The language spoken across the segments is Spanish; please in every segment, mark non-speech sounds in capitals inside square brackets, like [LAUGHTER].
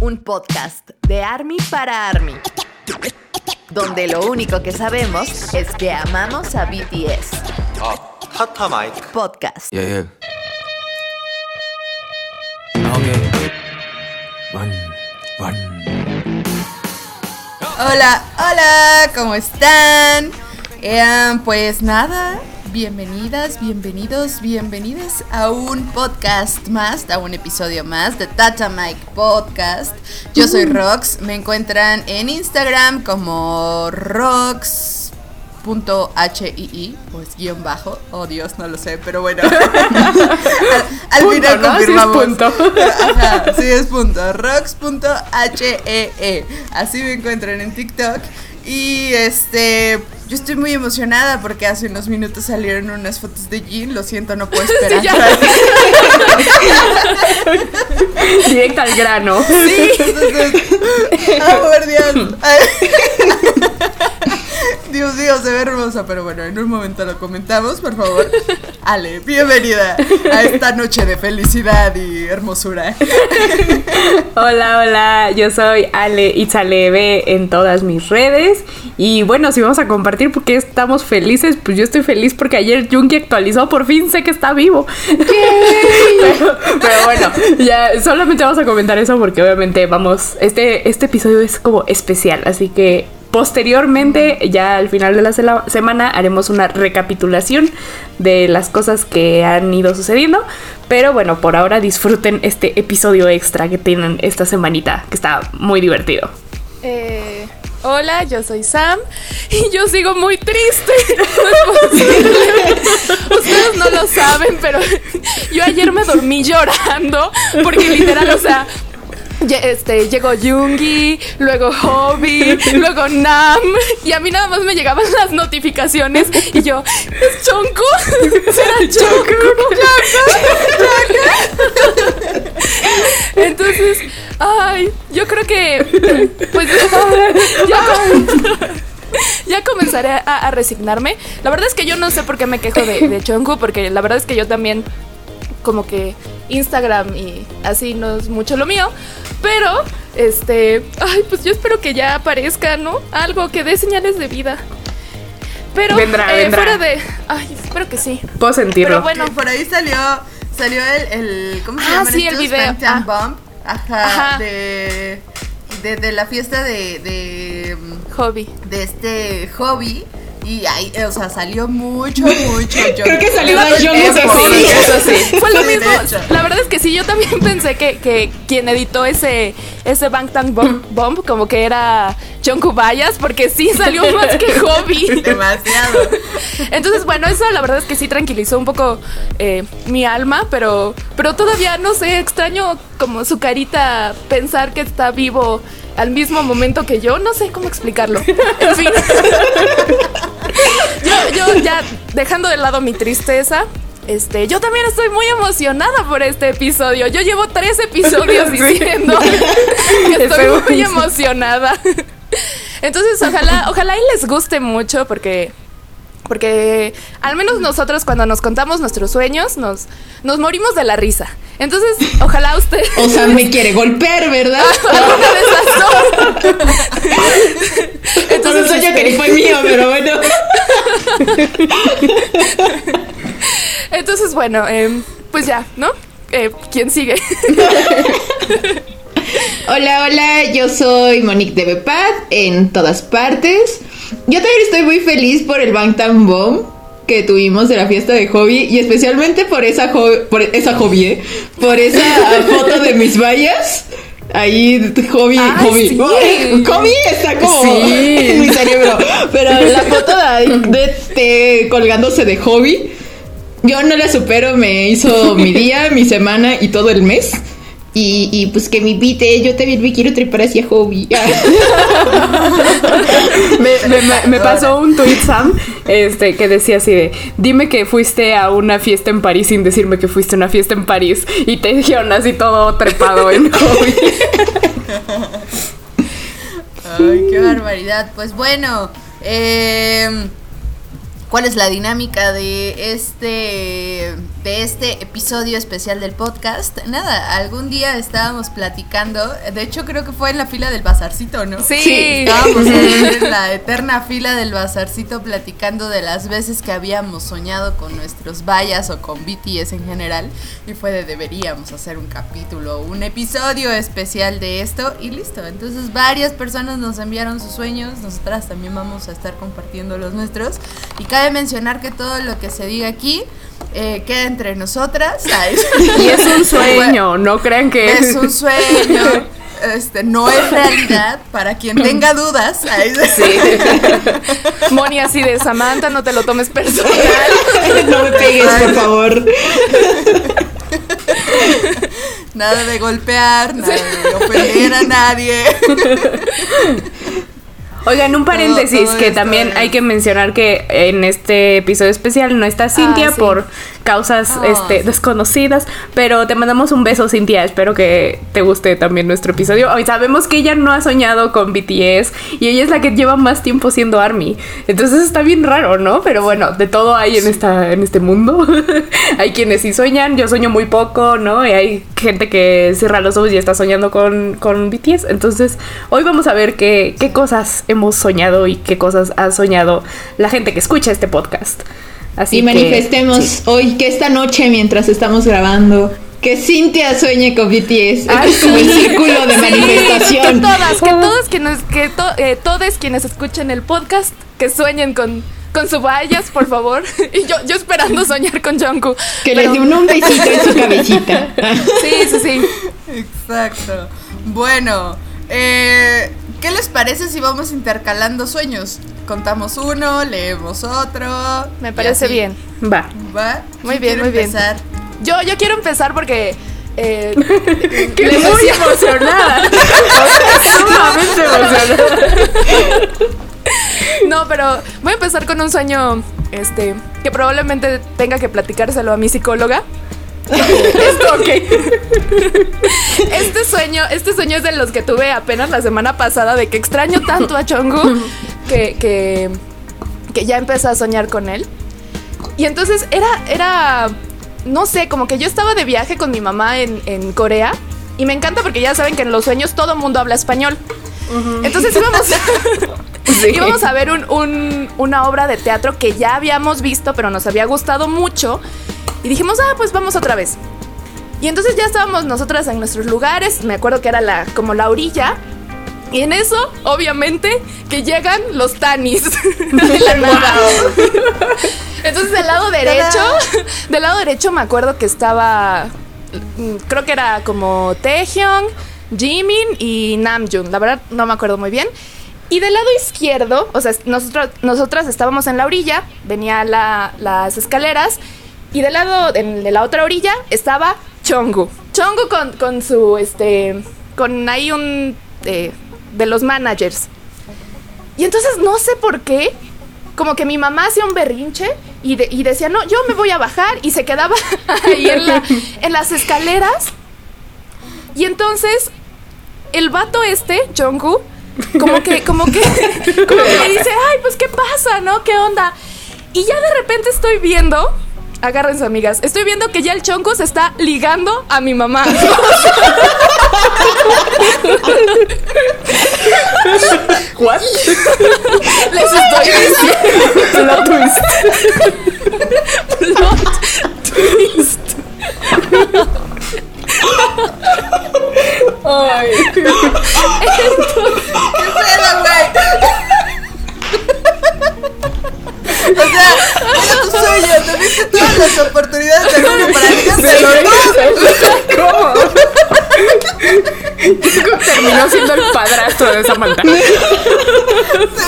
un podcast de Army para Army, donde lo único que sabemos es que amamos a BTS. Podcast. Yeah, yeah. Hola, hola, ¿cómo están? Pues nada, bienvenidas, bienvenidos, bienvenidas a un podcast más, a un episodio más de Tata Mike Podcast. Yo soy Rox, me encuentran en Instagram como Rox.hii, pues guion bajo, oh Dios, no lo sé, pero bueno. [LAUGHS] al, final ¿no? Sí es confirmamos. punto. Ajá, sí es punto. Rox.hee. Así me encuentran en TikTok. Y este, yo estoy muy emocionada porque hace unos minutos salieron unas fotos de Jean. Lo siento, no puedo [LAUGHS] esperar. [LAUGHS] Directo al grano. Sí, entonces, [LAUGHS] ah, por Dios. Mío, se ve hermosa, pero bueno, en un momento lo comentamos, por favor. [LAUGHS] Ale, bienvenida a esta noche de felicidad y hermosura. [LAUGHS] Hola, hola, yo soy Ale Itzalebe en todas mis redes. Y bueno, si vamos a compartir porque estamos felices, pues yo estoy feliz porque ayer Junkie actualizó, por fin sé que está vivo. [LAUGHS] pero, pero bueno, ya solamente vamos a comentar eso porque obviamente vamos, este, este episodio es como especial, así que posteriormente, ya al final de la semana, haremos una recapitulación de las cosas que han ido sucediendo. Pero bueno, por ahora disfruten este episodio extra que tienen esta semanita, que está muy divertido. Eh, hola, yo soy Sam [LAUGHS] y yo sigo muy triste. [LAUGHS] Ustedes no lo saben, pero [LAUGHS] yo ayer me dormí llorando porque literal, o sea, [LAUGHS] este, llegó Jungi, luego Hobby, [LAUGHS] luego Nam y a mí nada más me llegaban las notificaciones y yo, ¿es Chonku? [LAUGHS] ¿Será Chonku? Entonces, ay, yo creo que pues ya, com- ya comenzaré a, a resignarme. La verdad es que yo no sé por qué me quejo de, de porque la verdad es que yo también como que Instagram y así no es mucho lo mío, pero este, ay, pues yo espero que ya aparezca, ¿no? Algo que dé señales de vida. Pero Vendrá, eh, vendrá. fuera de, ay, espero que sí. Puedo sentirlo. Pero bueno, por ahí salió salió el, el ¿cómo se Ah, llama sí, el video. Bangtan Ah. Ajá, Ajá. de, de de la fiesta de de, hobby. de este hobby y ahí o sea salió mucho mucho. Yo Creo que salió más Jungkook sí, eso sí. [LAUGHS] Fue lo mismo. La verdad es que sí, yo también [LAUGHS] pensé que, que quien editó ese, ese Bangtan Bomb, [LAUGHS] Bomb como que era John Kubayas, porque sí salió más que hobby. demasiado. Entonces, bueno, eso la verdad es que sí tranquilizó un poco eh, mi alma, pero, pero todavía no sé, extraño como su carita pensar que está vivo al mismo momento que yo, no sé cómo explicarlo. En fin. [LAUGHS] yo, yo ya dejando de lado mi tristeza. Este, yo también estoy muy emocionada por este episodio. Yo llevo tres episodios [LAUGHS] diciendo que [LAUGHS] estoy muy emocionada. Entonces, ojalá, ojalá y les guste mucho porque porque al menos nosotros cuando nos contamos nuestros sueños nos, nos morimos de la risa. Entonces, ojalá usted O sea, me [LAUGHS] quiere golpear, ¿verdad? [LAUGHS] de esas. [LAUGHS] Entonces, un sueño este, que ni fue mío, pero bueno. entonces bueno, em, pues ya, ¿no? Eh, ¿Quién sigue? Hola, hola, yo soy Monique de Bepad en todas partes. Yo también estoy muy feliz por el Bangtan Bomb que tuvimos de la fiesta de hobby y especialmente por esa por esa hobby, ¿eh? por esa foto de mis vallas. Ahí hobby, Ay, hobby. sí. Uy, hobby está como Sí. [LAUGHS] en mi cerebro. Pero la foto de, de- de colgándose de hobby, yo no la supero, me hizo mi día, mi semana y todo el mes. Y, y pues que me invite, yo también me quiero trepar hacia hobby. [LAUGHS] Me, me- me- me pasó un tweet, Sam, este, que decía así de, dime que fuiste a una fiesta en París sin decirme que fuiste a una fiesta en París. Y te dijeron así todo trepado en hobby. Ay, qué barbaridad. Pues bueno, em, ¿cuál es la dinámica de este de este episodio especial del podcast. Nada, algún día estábamos platicando, de hecho creo que fue en la fila del bazarcito, ¿no? Sí. Estábamos en [LAUGHS] la eterna fila del bazarcito platicando de las veces que habíamos soñado con nuestros vallas o con BTS en general. Y fue de deberíamos hacer un capítulo, un episodio especial de esto y listo. Entonces varias personas nos enviaron sus sueños, nosotras también vamos a estar compartiendo los nuestros. Y cabe mencionar que todo lo que se diga aquí eh, queda entre nosotras. [LAUGHS] Ay, Y es un sueño, no crean que es un sueño. Este, no es [LAUGHS] realidad para quien tenga dudas. Ay, Moni así de Samantha, no te lo tomes personal. [LAUGHS] No me pegues, por favor. Nada de golpear, nada de ofender a nadie. Oigan, un paréntesis todo que está también hay que mencionar que en este episodio especial no está Cintia Ah, sí. por causas Ah, este, sí. desconocidas, pero te mandamos un beso Cintia, espero que te guste también nuestro episodio. Hoy sabemos que ella no ha soñado con BTS y ella es la que lleva más tiempo siendo ARMY, entonces está bien raro, ¿no? Pero bueno, de todo hay en, esta, en este mundo. [LAUGHS] hay quienes sí sueñan, yo sueño muy poco, ¿no? Y hay gente que cierra los ojos y está soñando con, con BTS, entonces hoy vamos a ver qué, qué cosas hemos soñado y qué cosas ha soñado la gente que escucha este podcast. Así y que- manifestemos sí. hoy que esta noche, mientras estamos grabando, que Cintia sueñe con BTS. Este es como el sí. círculo de Que manifestación. todas, que todos quienes, que to- eh, todos quienes escuchen el podcast, que sueñen con, con su vallas, por favor. [LAUGHS] Y yo, yo esperando soñar con Jungkook. Que Pero- les dé un, un besito en su [LAUGHS] cabecita. Sí, sí, sí. Exacto. Bueno, eh, ¿qué les parece si vamos intercalando sueños? Contamos uno, leemos otro. Me parece bien. Va. ¿Va? Muy ¿Quién bien, muy bien. empezar? Yo, yo quiero empezar porque. eh, [LAUGHS] Que muy decía- emocionada. O sea, [LAUGHS] sumamente emocionada. No, pero voy a empezar con un sueño este, que probablemente tenga que platicárselo a mi psicóloga. Esto, ok. [LAUGHS] Este sueño, este sueño es de los que tuve apenas la semana pasada de que extraño tanto a Chongu que, que, que ya empecé a soñar con él. Y entonces era, era, no sé, como que yo estaba de viaje con mi mamá en, en Corea. Y me encanta porque ya saben que en los sueños todo mundo habla español. Entonces íbamos, [LAUGHS] [LAUGHS] [LAUGHS] íbamos a ver un- un- una obra de teatro que ya habíamos visto, pero nos había gustado mucho. Y dijimos, ah, pues vamos otra vez. Y entonces ya estábamos nosotras en nuestros lugares. Me acuerdo que era la, como la orilla. Y en eso, obviamente, que llegan los tanis. [LAUGHS] Entonces del lado derecho, [LAUGHS] del lado derecho me acuerdo que estaba, mm, creo que era como Taehyung, Jimin y Namjoon. La verdad no me acuerdo muy bien. Y del lado izquierdo, o sea, nosotros, nosotras estábamos en la orilla, venía la- las escaleras, y del lado, de la otra orilla, estaba Chongu. Chongu con, con su, este, con ahí un, eh, de los managers. Y entonces no sé por qué, como que mi mamá hacía un berrinche y, de- y decía, no, yo me voy a bajar y se quedaba [LAUGHS] ahí en, la- en las escaleras. Y entonces el vato este, Jungkook, como que, como que, [LAUGHS] como que dice, ay, pues qué pasa, ¿no? ¿Qué onda? Y ya de repente estoy viendo, agárrense amigas, estoy viendo que ya el Chonko se está ligando a mi mamá. [LAUGHS] What? Les estoy diciendo. Plot twist. Plot twist. Ay. pedo, güey? O sea, era tu sueño, tuviste todas las oportunidades del mundo para Se ligarte. lo ¿Cómo? Terminó siendo el padrastro de Samantha. Sí,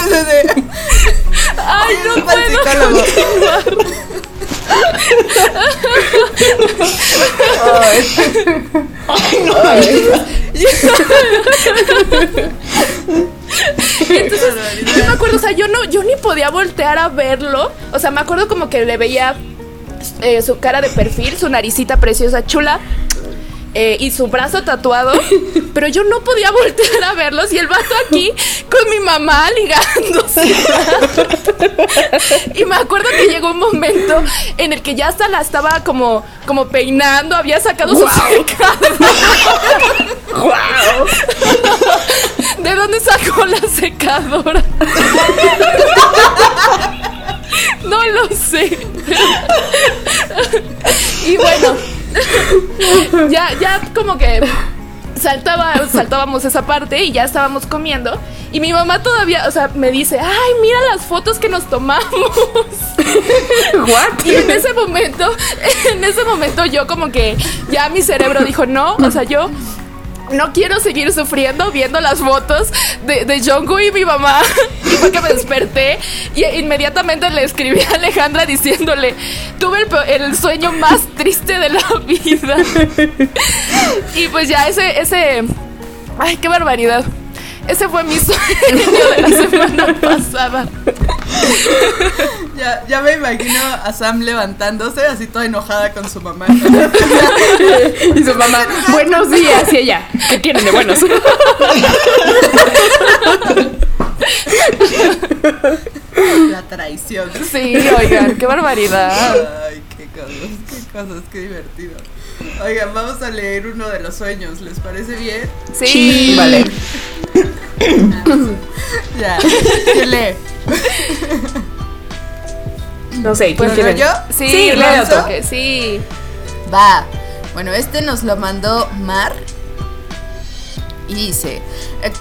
sí, sí. Ay, no Para el puedo. psicólogo. Entonces, yo me acuerdo, o sea, yo no, yo ni podía voltear a verlo. O sea, me acuerdo como que le veía eh, su cara de perfil, su naricita preciosa, chula. Eh, y su brazo tatuado, [LAUGHS] pero yo no podía voltear a verlos y el vato aquí con mi mamá ligándose. [LAUGHS] y me acuerdo que llegó un momento en el que ya hasta la estaba como, como peinando, había sacado su secadora. [LAUGHS] ¿De dónde sacó la secadora? No lo sé. Y bueno, [LAUGHS] ya, ya como que saltaba, saltábamos esa parte y ya estábamos comiendo. Y mi mamá todavía, o sea, me dice, ay, mira las fotos que nos tomamos. [LAUGHS] What? Y en ese momento, [LAUGHS] en ese momento yo como que ya mi cerebro dijo, no, o sea, yo no quiero seguir sufriendo viendo las fotos de, de Jungkook y mi mamá. [LAUGHS] Y fue que me desperté y inmediatamente le escribí a Alejandra diciéndole, tuve el, el sueño más triste de la vida. [LAUGHS] Y pues ya ese, ese, ay, qué barbaridad. Ese fue mi sueño de la semana [LAUGHS] pasada. Ya, ya me imagino a Sam levantándose así toda enojada con su mamá. [LAUGHS] Y su mamá, buenos días. Y ella, ¿qué tienen de buenos? La traición. Sí, oigan, qué barbaridad. Ay, qué cosas, qué cosas, qué divertido. Oigan, vamos a leer uno de los sueños, ¿les parece bien? Sí, Vale. [COUGHS] Ya. ¿Quién lee? [LAUGHS] No sé, ¿quién ¿Puedo quiere? yo? Sí, Sí, le léelo tú. toque, sí. Va. Bueno, este nos lo mandó Mar. Y dice,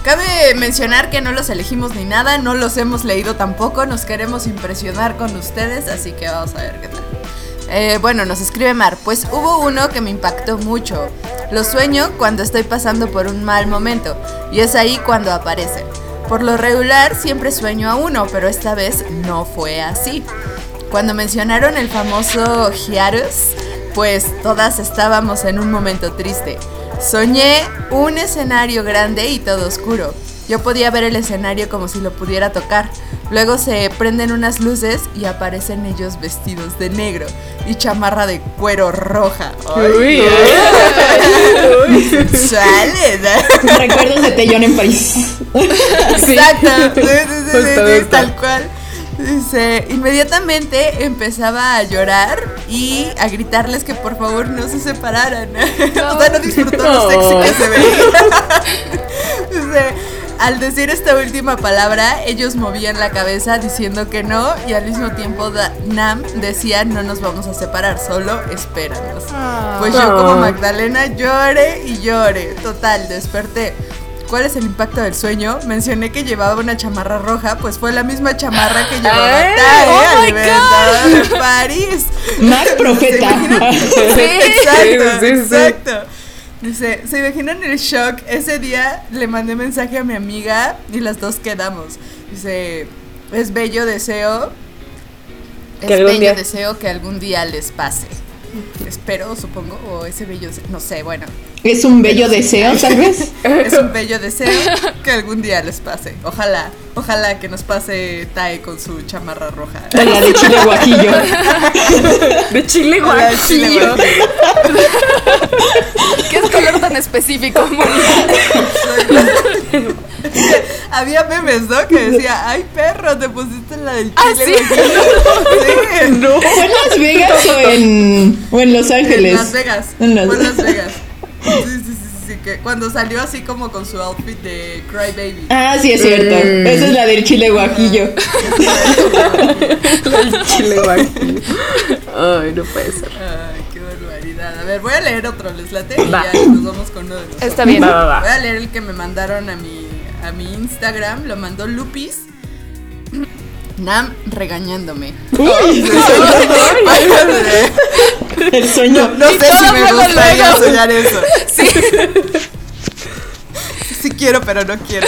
cabe mencionar que no los elegimos ni nada, no los hemos leído tampoco, nos queremos impresionar con ustedes, así que vamos a ver qué tal. Eh, bueno, nos escribe Mar, pues hubo uno que me impactó mucho. Lo sueño cuando estoy pasando por un mal momento, y es ahí cuando aparecen. Por lo regular siempre sueño a uno, pero esta vez no fue así. Cuando mencionaron el famoso Hiatus, pues todas estábamos en un momento triste. Soñé un escenario grande y todo oscuro. Yo podía ver el escenario como si lo pudiera tocar. Luego se prenden unas luces y aparecen ellos vestidos de negro y chamarra de cuero roja. Uy, ¡Sale! [LAUGHS] Recuerdos de Tellón en París. Exacto. [LAUGHS] Sí, sí, sí, sí, Justo, sí, justo. tal cual. Dice, inmediatamente empezaba a llorar y a gritarles que por favor no se separaran. [LAUGHS] o sea, no disfrutó lo sexy que se veía. Al decir esta última palabra, ellos movían la cabeza diciendo que no y al mismo tiempo Da- Nam decía no nos vamos a separar, solo espéranos. Pues yo como Ah. Magdalena lloré y lloré. Total, desperté. ¿Cuál es el impacto del sueño? Mencioné que llevaba una chamarra roja, pues fue la misma chamarra que llevaba ¡Eh! Tae ¡Oh, de París. Más [LAUGHS] profeta. [LAUGHS] Sí, exacto, Sí, sí, sí. exacto. Dice, ¿se imaginan el shock? Ese día le mandé mensaje a mi amiga y las dos quedamos. Dice, es bello deseo. Es Que bello día- deseo que algún día les pase. Espero, supongo, o ese bello, deseo- no sé, bueno. Es un bello deseo, tal vez. [LAUGHS] Es un bello deseo que algún día les pase. Ojalá, ojalá que nos pase Tae con su chamarra roja. O la de chile guajillo. [LAUGHS] De chile guajillo. [LAUGHS] ¿Qué es color tan específico, [LAUGHS] Había memes, ¿no? Que decía, ay perro, te pusiste la del Ah, chile ¿sí? guajillo". [LAUGHS] Sí. No. ¿Fue en Las Vegas o en, o en Los En Ángeles? Las Vegas. En Las- Fue en Las Vegas. Sí, sí, sí, sí, sí, que cuando salió así como con su outfit de Cry Baby. Ah, sí, es cierto. Esa es la del chile guajillo. El [LAUGHS] chile guajillo. Ay, no puede ser. Ay, qué barbaridad. A ver, voy a leer otro, les late y ya nos vamos con uno de los Está bien. Va, va, va. Voy a leer el que me mandaron a mi, a mi Instagram, lo mandó Lupis. Nam regañándome. [LAUGHS] [LAUGHS] El sueño. No sé todo si me gustaría luego. soñar eso. [LAUGHS] Sí. Sí quiero, pero no quiero.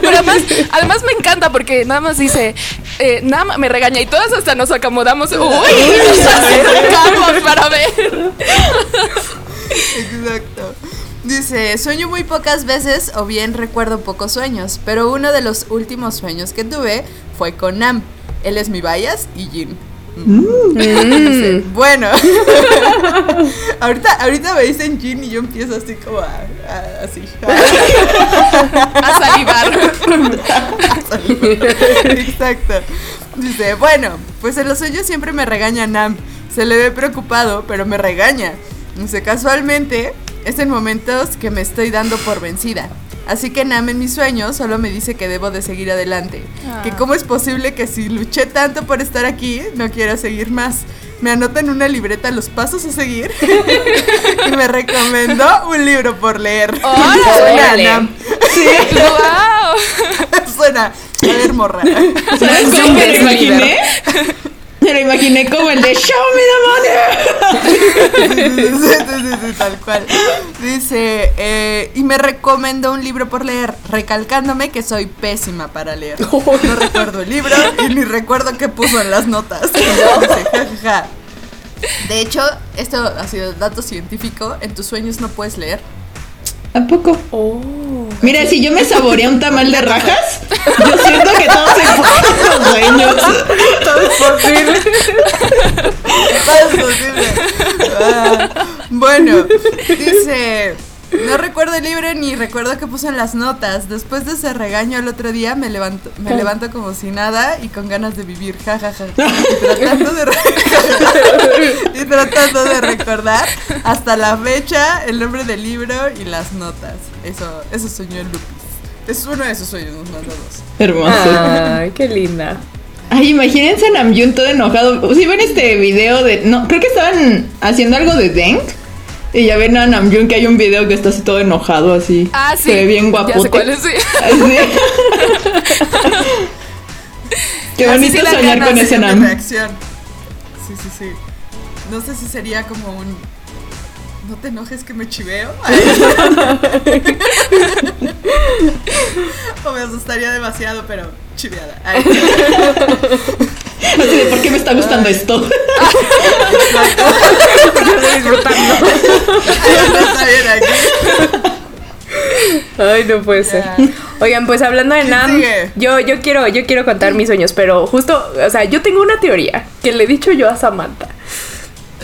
Pero además, además me encanta porque nada más dice, eh, nada más me regaña y todas hasta nos acomodamos. Uy, nos acercamos para ver. Exacto. Dice, sueño muy pocas veces o bien recuerdo pocos sueños, pero uno de los últimos sueños que tuve fue con Nam. Él es mi bias y Jin. [LAUGHS] Dice, bueno, [LAUGHS] ahorita, ahorita me dicen Jin y yo empiezo así como a, a- así. [LAUGHS] A salivar. Exacto. Dice, bueno, pues en los sueños siempre me regaña Nam. Se le ve preocupado, pero me regaña. Dice, casualmente es en momentos que me estoy dando por vencida. Así que Nam en mis sueños solo me dice que debo de seguir adelante. Que cómo es posible que si luché tanto por estar aquí, no quiera seguir más. Me anota en una libreta los pasos a seguir [LAUGHS] y me recomendó un libro por leer. [LAUGHS] Suena, ¡Órale! Nam. ¡Wow! [LAUGHS] Suena. A ver, morra. ¿Sabes cómo me lo imaginé? Me lo imaginé como el de Show me the money. Sí, sí, sí, sí, tal cual. Dice, eh, y me recomendó un libro por leer, recalcándome que soy pésima para leer. [LAUGHS] No recuerdo el libro y ni recuerdo qué puso en las notas. De hecho, esto ha sido dato científico, en tus sueños no puedes leer. ¿A poco? Mira, si yo me saboreé un tamal de rajas, yo siento que todo se en los sueños. Todo es posible. Todo es posible. Ah, bueno, dice. No recuerdo el libro ni recuerdo qué puso en las notas. Después de ese regaño el otro día me levanto, me levanto como si nada y con ganas de vivir, jajaja. [LAUGHS] Y tratando de re- y tratando de recordar hasta la fecha el nombre del libro y las notas. Eso, eso soñó el Lupis. Es uno de esos sueños, nos mandó dos. Hermoso. Ay, qué linda. Ay, imagínense a Namjoon todo enojado. ¿Sí ven este video de.? No, creo que estaban haciendo algo de Deng. Y ya ven a Namjoon que hay un video que está así todo enojado, así. Ah, sí. Se ve bien Ya guapote. sé cuál es, sí. [LAUGHS] Así. Qué bonito sí soñar con ese Nam. reacción. Sí, sí, sí. No sé si sería como un. No te enojes que me chiveo. [LAUGHS] [LAUGHS] o me asustaría demasiado, pero chiveada. Así de, ¿por qué me está gustando esto? Estoy disfrutando. está bien aquí. Ay, no puede ser. Oigan, pues hablando de ¿Quién Nam, sigue? yo, yo quiero, yo quiero contar mis sueños, pero justo, o sea, yo tengo una teoría que le he dicho yo a Samantha.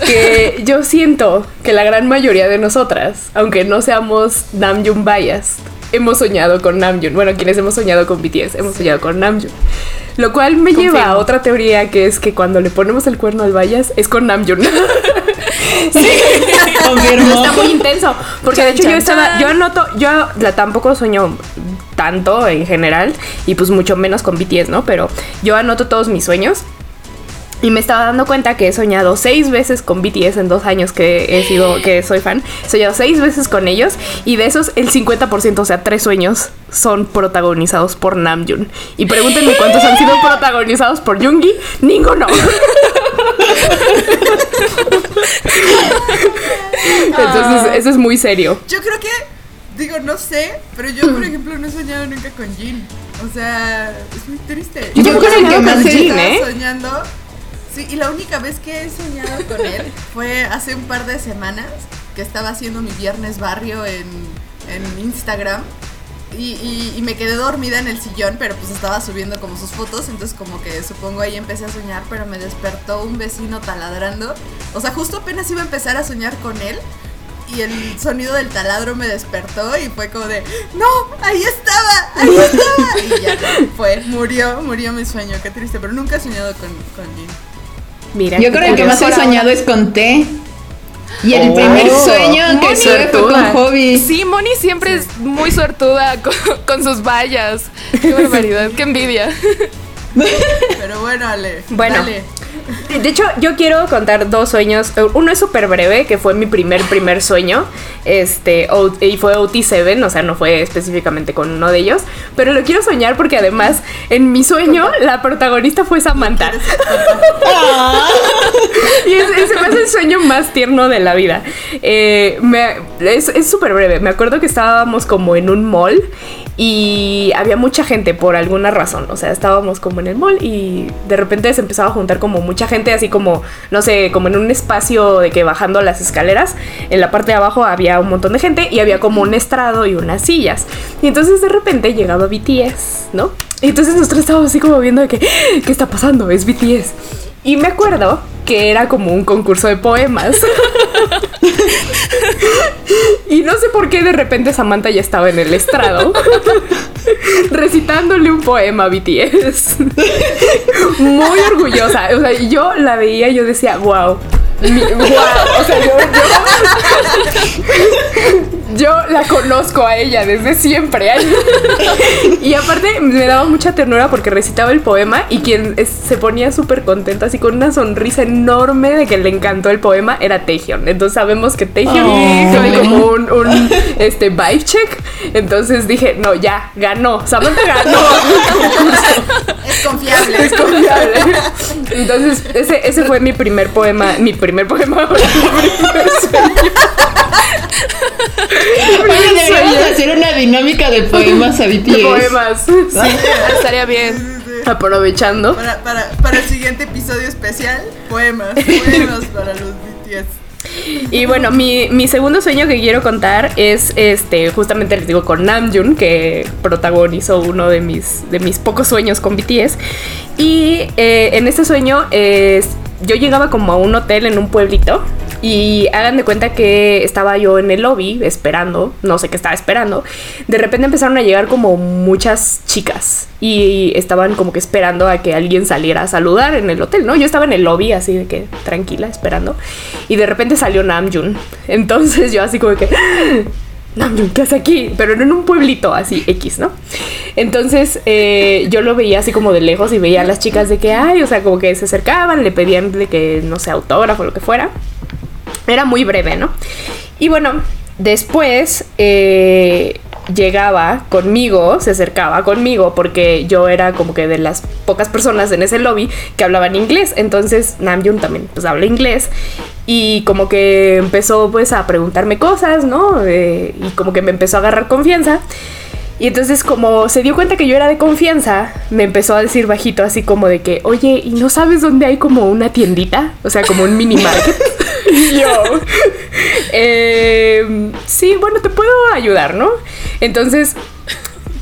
Que [LAUGHS] yo siento que la gran mayoría de nosotras, aunque no seamos Namjoon bias, hemos soñado con Namjoon. Bueno, quienes hemos soñado con BTS, hemos soñado con Namjoon. Lo cual me lleva a otra teoría que es que cuando le ponemos el cuerno al bias es con Namjoon. [LAUGHS] Confirmo. Está muy intenso. Porque de hecho Chan, yo estaba, chan. yo anoto, yo la tampoco sueño tanto en general y pues mucho menos con BTS, ¿no? Pero yo anoto todos mis sueños. Y me estaba dando cuenta que he soñado seis veces con BTS en dos años que he sido, que soy fan. He soñado seis veces con ellos y de esos el 50%, o sea, tres sueños son protagonizados por Namjoon. Y pregúntenme cuántos han sido protagonizados por Yoongi. Ninguno. [LAUGHS] Entonces, eso es muy serio. Yo creo que. Digo, no sé, pero yo, por ejemplo, no he soñado nunca con Jin. O sea, es muy triste. Yo el que más Jin, ¿eh? soñando. Sí, y la única vez que he soñado con él [LAUGHS] fue hace un par de semanas que estaba haciendo mi viernes barrio en, en Instagram. Y, y- y me quedé dormida en el sillón, pero pues estaba subiendo como sus fotos, entonces como que supongo ahí empecé a soñar, pero me despertó un vecino taladrando. O sea, justo apenas iba a empezar a soñar con él y el sonido del taladro me despertó y fue como de, no, ahí estaba, ahí estaba. [LAUGHS] Y ya fue, murió, murió mi sueño, qué triste, pero nunca he soñado con, con Jin. Mira. Yo con el que más he soñado es con T. Y el primer Oh, sueño que tuve fue con. Hobby. Sí, Moni siempre es muy suertuda [LAUGHS] con, con sus vallas. Qué barbaridad, qué envidia. Pero bueno, Ale, Bueno. dale. [LAUGHS] De hecho, yo quiero contar dos sueños. Uno es súper breve, que fue mi primer, primer sueño. Este, y fue OT7, o sea, no fue específicamente con uno de ellos. Pero lo quiero soñar porque además, en mi sueño, la protagonista fue Samantha. [LAUGHS] y es, ese me hace el sueño más tierno de la vida. Eh, me- es es súper breve. Me acuerdo que estábamos como en un mall y había mucha gente por alguna razón. O sea, estábamos como en el mall y de repente se empezaba a juntar como mucha gente, así como, no sé, como en un espacio de que bajando las escaleras, en la parte de abajo había un montón de gente y había como un estrado y unas sillas. Y entonces de repente llegaba BTS, ¿no? Entonces nosotros estábamos así como viendo de ¿qué está pasando? Es BTS. Y me acuerdo que era como un concurso de poemas. [LAUGHS] y no sé por qué de repente Samantha ya estaba en el estrado recitándole un poema a BTS. Muy orgullosa. O sea, yo la veía y yo decía, wow. Mi- wow. O sea, yo, yo, yo la conozco a ella desde siempre. [LAUGHS] Y aparte me daba mucha ternura porque recitaba el poema y quien se ponía súper contenta, así con una sonrisa enorme de que le encantó el poema, era Taehyun. Entonces sabemos que Taehyun Oh. tiene como un, un, este, vibe check. Entonces dije, no, ya, ganó. Samantha ganó. [LAUGHS] Es confiable. Es confiable. Entonces, ese, ese fue mi primer poema. Mi primer poema. [LAUGHS] mi primer sueño. [LAUGHS] Oye, deberíamos hacer una dinámica de poemas a De BTS. poemas. [LAUGHS] Sí. Estaría bien. Aprovechando. Para, para, para el siguiente episodio especial, poemas. Poemas para los BTS. Y bueno, mi, mi segundo sueño que quiero contar es este, justamente les digo, con Namjoon, que protagonizó uno de mis, de mis pocos sueños con BTS. Y eh, en este sueño es, yo llegaba como a un hotel en un pueblito. Y hagan de cuenta que estaba yo en el lobby esperando, no sé qué estaba esperando. De repente empezaron a llegar como muchas chicas y estaban como que esperando a que alguien saliera a saludar en el hotel, ¿no? Yo estaba en el lobby así de que tranquila esperando y de repente salió Namjoon. Entonces yo así como que Namjoon, ¿qué hace aquí? Pero en un pueblito así X, ¿no? Entonces eh, yo lo veía así como de lejos y veía a las chicas de que, ay, o sea, como que se acercaban, le pedían de que, no sé, autógrafo lo que fuera. Era muy breve, ¿no? Y bueno, después eh, llegaba conmigo, se acercaba conmigo, porque yo era como que de las pocas personas en ese lobby que hablaban inglés. Entonces Namjoon también pues habla inglés. Y como que empezó pues a preguntarme cosas, ¿no? Eh, y como que me empezó a agarrar confianza. Y entonces como se dio cuenta que yo era de confianza, me empezó a decir bajito así como de que, oye, ¿y no sabes dónde hay como una tiendita? O sea, como un mini market. [LAUGHS] [LAUGHS] Yo, "Eh, sí, bueno, te puedo ayudar, ¿no? Entonces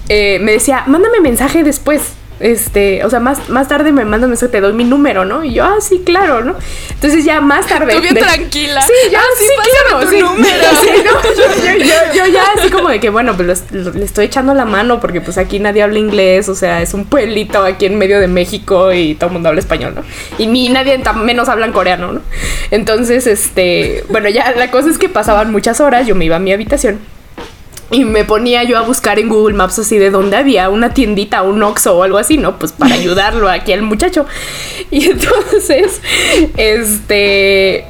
eh, me decía, mándame mensaje después. Este, o sea, más, más tarde me mandas mensaje, te doy mi número, ¿no? Y yo, ah, sí, claro, ¿no? Entonces ya más tarde. Tú bien de- tranquila. Sí, ya, Ah, sí, sí, claro, tu sí. número. [LAUGHS] Sí, ¿no? Yo, yo- yo- yo ya así como de que, bueno, pues le estoy echando la mano porque pues aquí nadie habla inglés, o sea, es un pueblito aquí en medio de México y todo el mundo habla español, ¿no? Y ni nadie menos hablan coreano, ¿no? Entonces, este, bueno, ya la cosa es que pasaban muchas horas, yo me iba a mi habitación. Y me ponía yo a buscar en Google Maps así de dónde había una tiendita, un Oxxo o algo así, ¿no? Pues para [LAUGHS] ayudarlo aquí al muchacho. Y entonces, este,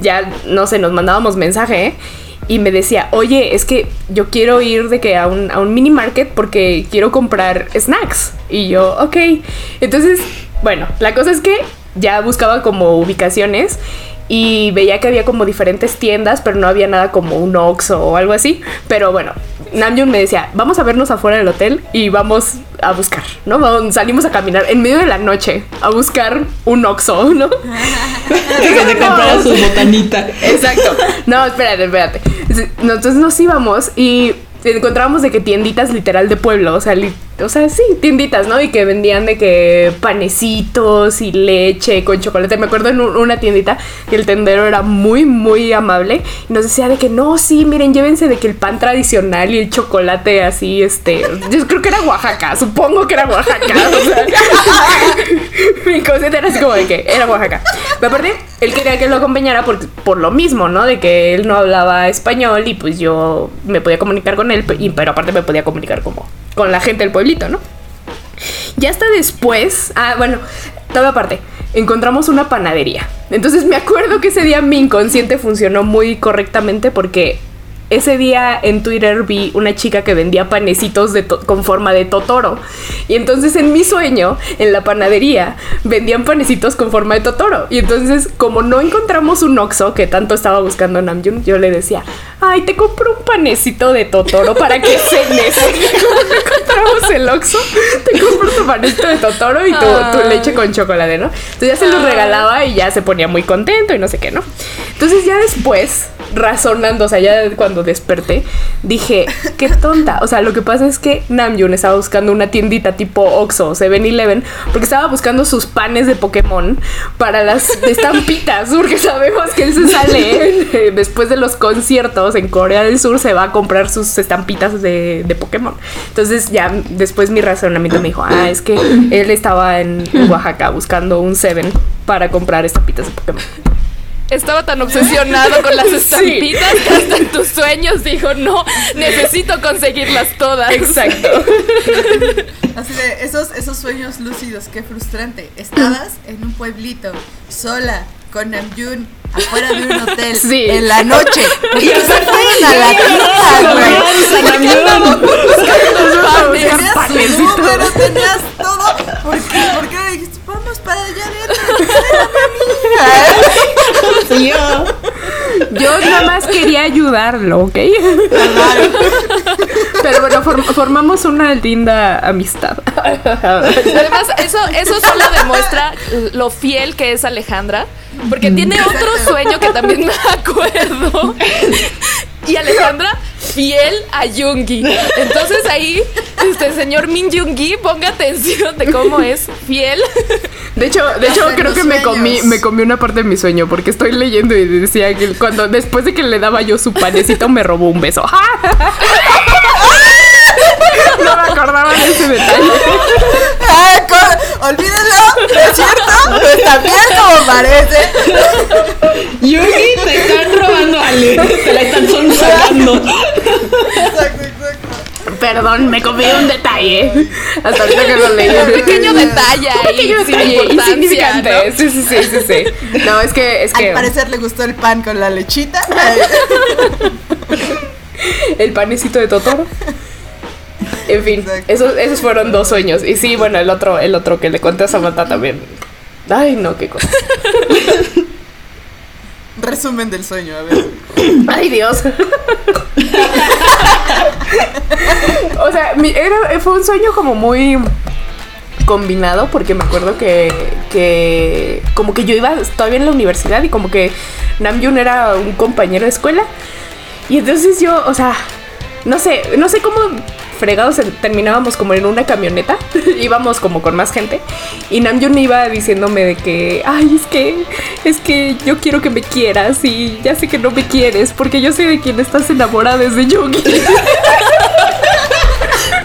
ya, no sé, nos mandábamos mensaje, ¿eh? Y me decía, oye, es que yo quiero ir de que a un, a un mini market porque quiero comprar snacks. Y yo, ok. Entonces, bueno, la cosa es que ya buscaba como ubicaciones y veía que había como diferentes tiendas, pero no había nada como un Oxxo o algo así. Pero bueno, Namjoon me decía, vamos a vernos afuera del hotel y vamos a buscar, ¿no? Vamos- salimos a caminar en medio de la noche a buscar un Oxxo, ¿no? [LAUGHS] Que se comprara su botanita. Exacto. No, espérate, espérate. Entonces nos íbamos y encontrábamos de que tienditas literal de pueblo, o sea, li- o sea, sí, tienditas, ¿no? Y que vendían de que panecitos y leche con chocolate. Me acuerdo en un- una tiendita que el tendero era muy, muy amable y nos decía de que no, sí, miren, llévense de que el pan tradicional y el chocolate así, este, yo creo que era Oaxaca, supongo que era Oaxaca, o sea, [LAUGHS] mi consciente era así como de que era Oaxaca. Pero aparte, él quería que lo acompañara por, por lo mismo, ¿no? De que él no hablaba español y pues yo me podía comunicar con él, pero aparte me podía comunicar como con la gente del pueblito, ¿no? Ya hasta después, ah, bueno, toda aparte, encontramos una panadería. Entonces me acuerdo que ese día mi inconsciente funcionó muy correctamente porque ese día en Twitter vi una chica que vendía panecitos de con forma de Totoro. Y entonces en mi sueño, en la panadería, vendían panecitos con forma de Totoro. Y entonces, como no encontramos un Oxxo que tanto estaba buscando Namjoon, yo le decía, ay, te compro un panecito de Totoro para que cenes. [LAUGHS] Como no encontramos el Oxxo, te compro tu panecito de Totoro y tu, tu leche con chocolate, ¿no? Entonces ya se los regalaba y ya se ponía muy contento y no sé qué, ¿no? Entonces ya después razonando, o sea, ya cuando desperté, dije, qué tonta. O sea, lo que pasa es que Namjoon estaba buscando una tiendita tipo Oxxo, 7-Eleven, porque estaba buscando sus panes de Pokémon para las estampitas, [LAUGHS] porque sabemos que él se sale eh, [LAUGHS] después de los conciertos en Corea del Sur, se va a comprar sus estampitas de, de Pokémon. Entonces ya después mi razonamiento me dijo, ah, es que él estaba en Oaxaca buscando un Seven para comprar estampitas de Pokémon. Estaba tan obsesionado con las [LAUGHS] estampitas que hasta en tus sueños dijo, no, necesito conseguirlas todas. Exacto. [LAUGHS] Así de esos, esos sueños lúcidos, qué frustrante. Estabas en un pueblito, sola, con Namjoon, afuera de un hotel, Sí. en la noche. Y se fueron a la tienda, güey. Tenías su número, tenías todo. ¿Por qué? ¿Por qué dijiste, vamos para allá adentro? Sí, yo. Yo nada más quería ayudarlo, ¿ok? Pero bueno, form- formamos una linda amistad. Además, eso, eso solo demuestra lo fiel que es Alejandra, porque tiene otro sueño que también me acuerdo. Y Alejandra, fiel a Jungi. Entonces ahí, este señor Min Jungi, ponga atención de cómo es fiel. De hecho, de hecho Hasta creo que me comí, me comí una parte de mi sueño porque estoy leyendo y decía que cuando después de que le daba yo su panecito me robó un beso. [LAUGHS] Me acordaba de ese detalle. [LAUGHS] Ah, olvídenlo, ¿no es cierto? Pues también como parece. Yugi, te están robando a Ale. Te la están sonsacando. Exacto, exacto. Perdón, me comí un detalle. Hasta ahorita que lo leí. Un pequeño detalle ahí, Pequeño sin detalle, importancia, insignificante. ¿no? Sí, sí, sí, sí, sí. No, es que, es que Al parecer le gustó el pan con la lechita. [LAUGHS] [LAUGHS] el panecito de Totoro. En fin, esos, esos fueron dos sueños. Y sí, bueno, el otro, el otro que le conté a Samantha también. Ay, no, qué cosa. [LAUGHS] Resumen del sueño, a ver. Ay, Dios. o sea, mi- era, fue un sueño como muy combinado porque me acuerdo que, que como que yo iba todavía en la universidad y como que Namjoon era un compañero de escuela y entonces yo, o sea, no sé, no sé cómo fregados terminábamos como en una camioneta, [LAUGHS] íbamos como con más gente y Namjoon iba diciéndome de que, ay, es que, es que yo quiero que me quieras y ya sé que no me quieres porque yo sé de quién estás enamorada desde Yugi. [LAUGHS]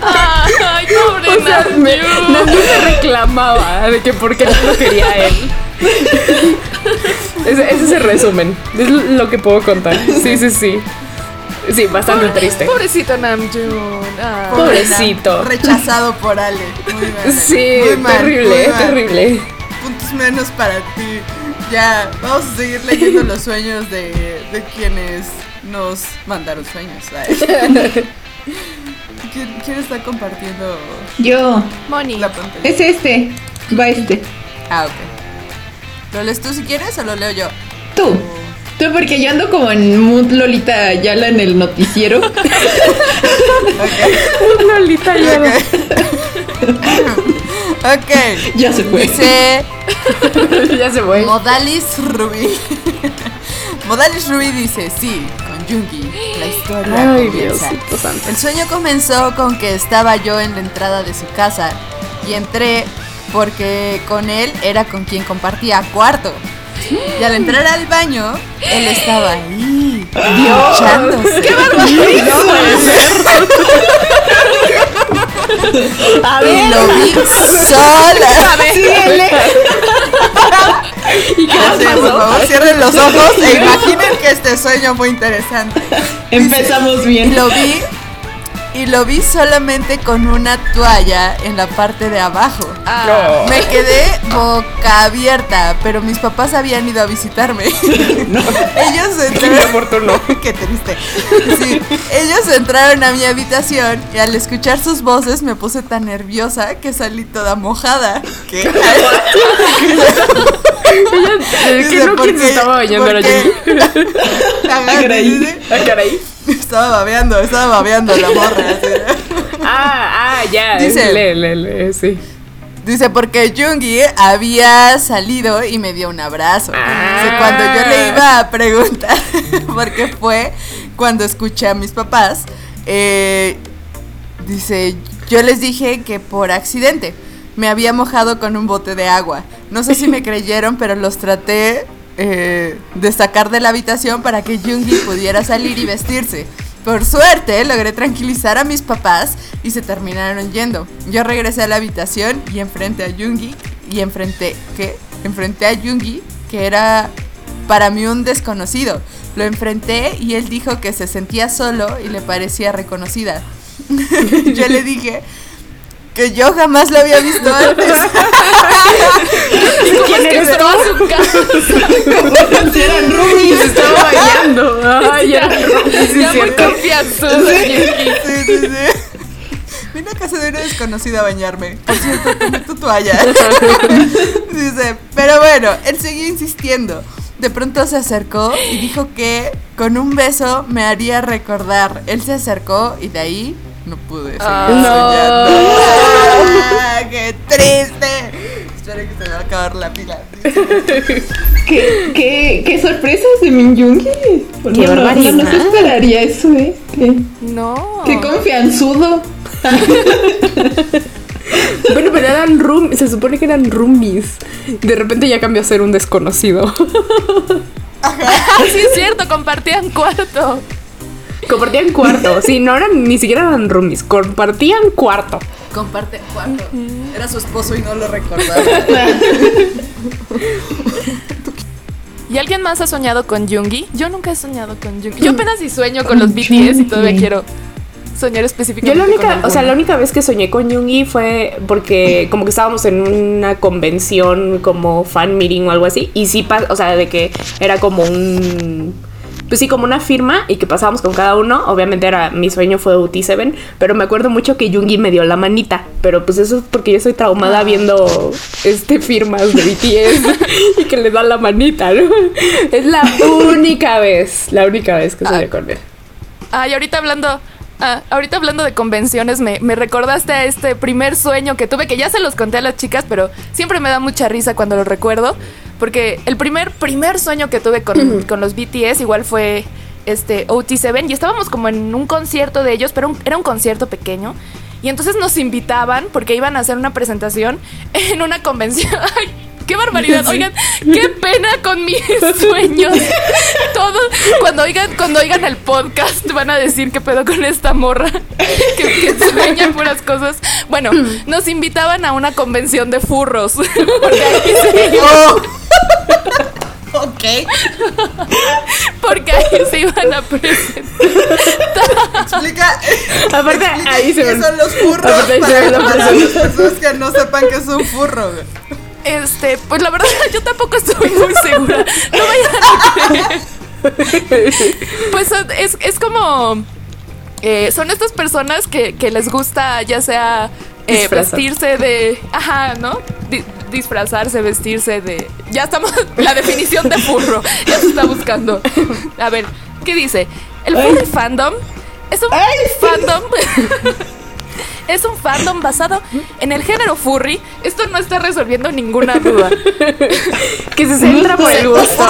Ay, pobre O sea, me, Namjoon. Namjoon me reclamaba de que por qué no lo quería a él. [LAUGHS] Ese, ese es el resumen. Es lo que puedo contar. Sí, sí, sí. Sí, bastante triste. Pobrecito Namjoon. Ay. Pobrecito. Rechazado por Ale. Muy mal. Sí, Muy mal, terrible, muy mal. terrible. Puntos menos para ti. Ya, vamos a seguir leyendo los sueños de, de quienes nos mandaron sueños. ¿Quién, quién está compartiendo Yo. Moni. la pantalla? Es este. Va este. Ah, ok. ¿Lo lees tú si quieres o lo leo yo? Tú. Tú, porque yo ando como en mood Lolita Yala en el noticiero. [LAUGHS] Lolita ya no- Ok. ya se fue. Dice [LAUGHS] ya se fue. Modalis Ruby. Modalis Ruby dice, sí, con Jungi, la historia Ay, comienza. El sueño comenzó con que estaba yo en la entrada de su casa y entré porque con él era con quien compartía cuarto. Y al entrar al baño, él estaba ahí, duchándose. ¡Qué A Y lo vi sola. ¿Y qué Sí, por favor, cierren los ojos e imaginen que este sueño fue interesante. Empezamos bien. lo vi y lo vi solamente con una toalla en la parte de abajo. Ah. Me quedé boca abierta, pero mis papás habían ido a visitarme. [LAUGHS] Ellos [LAUGHS] Qué entraron. inoportuno. [LAUGHS] Qué triste. Sí, ellos entraron a mi habitación y al escuchar sus voces me puse tan nerviosa que salí toda mojada. ¿Qué? Eh, ¿Qué Dice, no ¿por quién se estaba bañando. Ajá, caray. [LAUGHS] Ah, caray. Estaba babeando, estaba babeando la morra. así. Ah, ah, ya. Dice- Lee, lee, lee, sí. Dice, porque Jungi había salido y me dio un abrazo. Dice, cuando yo le iba a preguntar [LAUGHS] por qué fue, cuando escuché a mis papás, eh, dice, yo les dije que por accidente me había mojado con un bote de agua. No sé si me [LAUGHS] creyeron, pero los traté eh, de sacar de la habitación para que Jungi pudiera salir y vestirse. Por suerte logré tranquilizar a mis papás y se terminaron yendo. Yo regresé a la habitación y enfrenté a Jungi y enfrenté ¿qué? Enfrenté a Jungi que era para mí un desconocido. Lo enfrenté y él dijo que se sentía solo y le parecía reconocida. [LAUGHS] Yo le dije que yo jamás lo había visto antes. [LAUGHS] ¿Quién eres tú? a su casa. Si eran roomies. Se estaba bañando. Ay, Ya, era sí, ya muy confianzudo. Sí, sí, sí. Vine a casa de una desconocida a bañarme. Por cierto, tomé tu toalla. [LAUGHS] Dice, pero bueno, él seguía insistiendo. De pronto se acercó y dijo que con un beso me haría recordar. Él se acercó y de ahí no pude seguir Ah. soñando. Ah, [LAUGHS] ¡Qué triste! Espera que se me va a acabar la pila. ¿Qué, qué, qué sorpresas de Min Jungi. No, no, barbaridad. No, no se esperaría eso, ¿eh? Qué, No. qué confianzudo. [LAUGHS] Bueno, pero eran roomies. Se supone que eran roomies. De repente ya cambió a ser un desconocido. [LAUGHS] Sí, es cierto, compartían cuarto. Compartían cuarto. Sí, no eran, ni siquiera eran roomies. Compartían cuarto. Comparte cuarto. Era su esposo y no lo recordaba. [LAUGHS] ¿Y alguien más ha soñado con Jungi? Yo nunca he soñado con Jungi. Yo apenas si sueño con Con los BTS y todavía quiero soñar Yo específicamente la con única, o sea, la única vez que soñé con Jungi fue porque como que estábamos en una convención como fan meeting o algo así y sí, o sea, de que era como un pues sí, como una firma y que pasábamos con cada uno. Obviamente era mi sueño fue UT7, pero me acuerdo mucho que Jungi me dio la manita, pero pues eso es porque yo soy traumada viendo este firmas de BTS [LAUGHS] y que le dan la manita, ¿no? Es la [LAUGHS] única vez, la única vez que soñé con él. Ay, ahorita hablando. ah, ahorita hablando de convenciones, me, me recordaste a este primer sueño que tuve, que ya se los conté a las chicas, pero siempre me da mucha risa cuando lo recuerdo. Porque el primer, primer sueño que tuve con, con los BTS igual fue este OT7 y estábamos como en un concierto de ellos, pero un- era un concierto pequeño. Y entonces nos invitaban porque iban a hacer una presentación [LAUGHS] en una convención. [LAUGHS] ¡Ay! ¡Qué barbaridad! Oigan, qué pena con mis [LAUGHS] sueños. Todos, cuando oigan, cuando oigan el podcast, van a decir qué pedo con esta morra que, que sueña puras cosas. Bueno, nos invitaban a una convención de furros. Porque ahí se, Oh. [LAUGHS] ok. porque ahí se iban a presentar. Explica. Aparte, explica ahí se ven- son los furros aparte ahí se para, ven la para las personas que no sepan que es un furro. Este, pues la verdad, yo tampoco estoy muy segura. No vayan a creer. Pues es, es como. eh, son estas personas que, que les gusta, ya sea eh, vestirse de. Ajá, ¿no? Di- disfrazarse, vestirse de. Ya estamos. [LAUGHS] La definición de furro. Ya se está buscando. A ver, ¿qué dice? El furry fandom es un Ay, sí. [LAUGHS] Es un fandom basado en el género furry. Esto no está resolviendo ninguna duda. Que se centra por el gusto.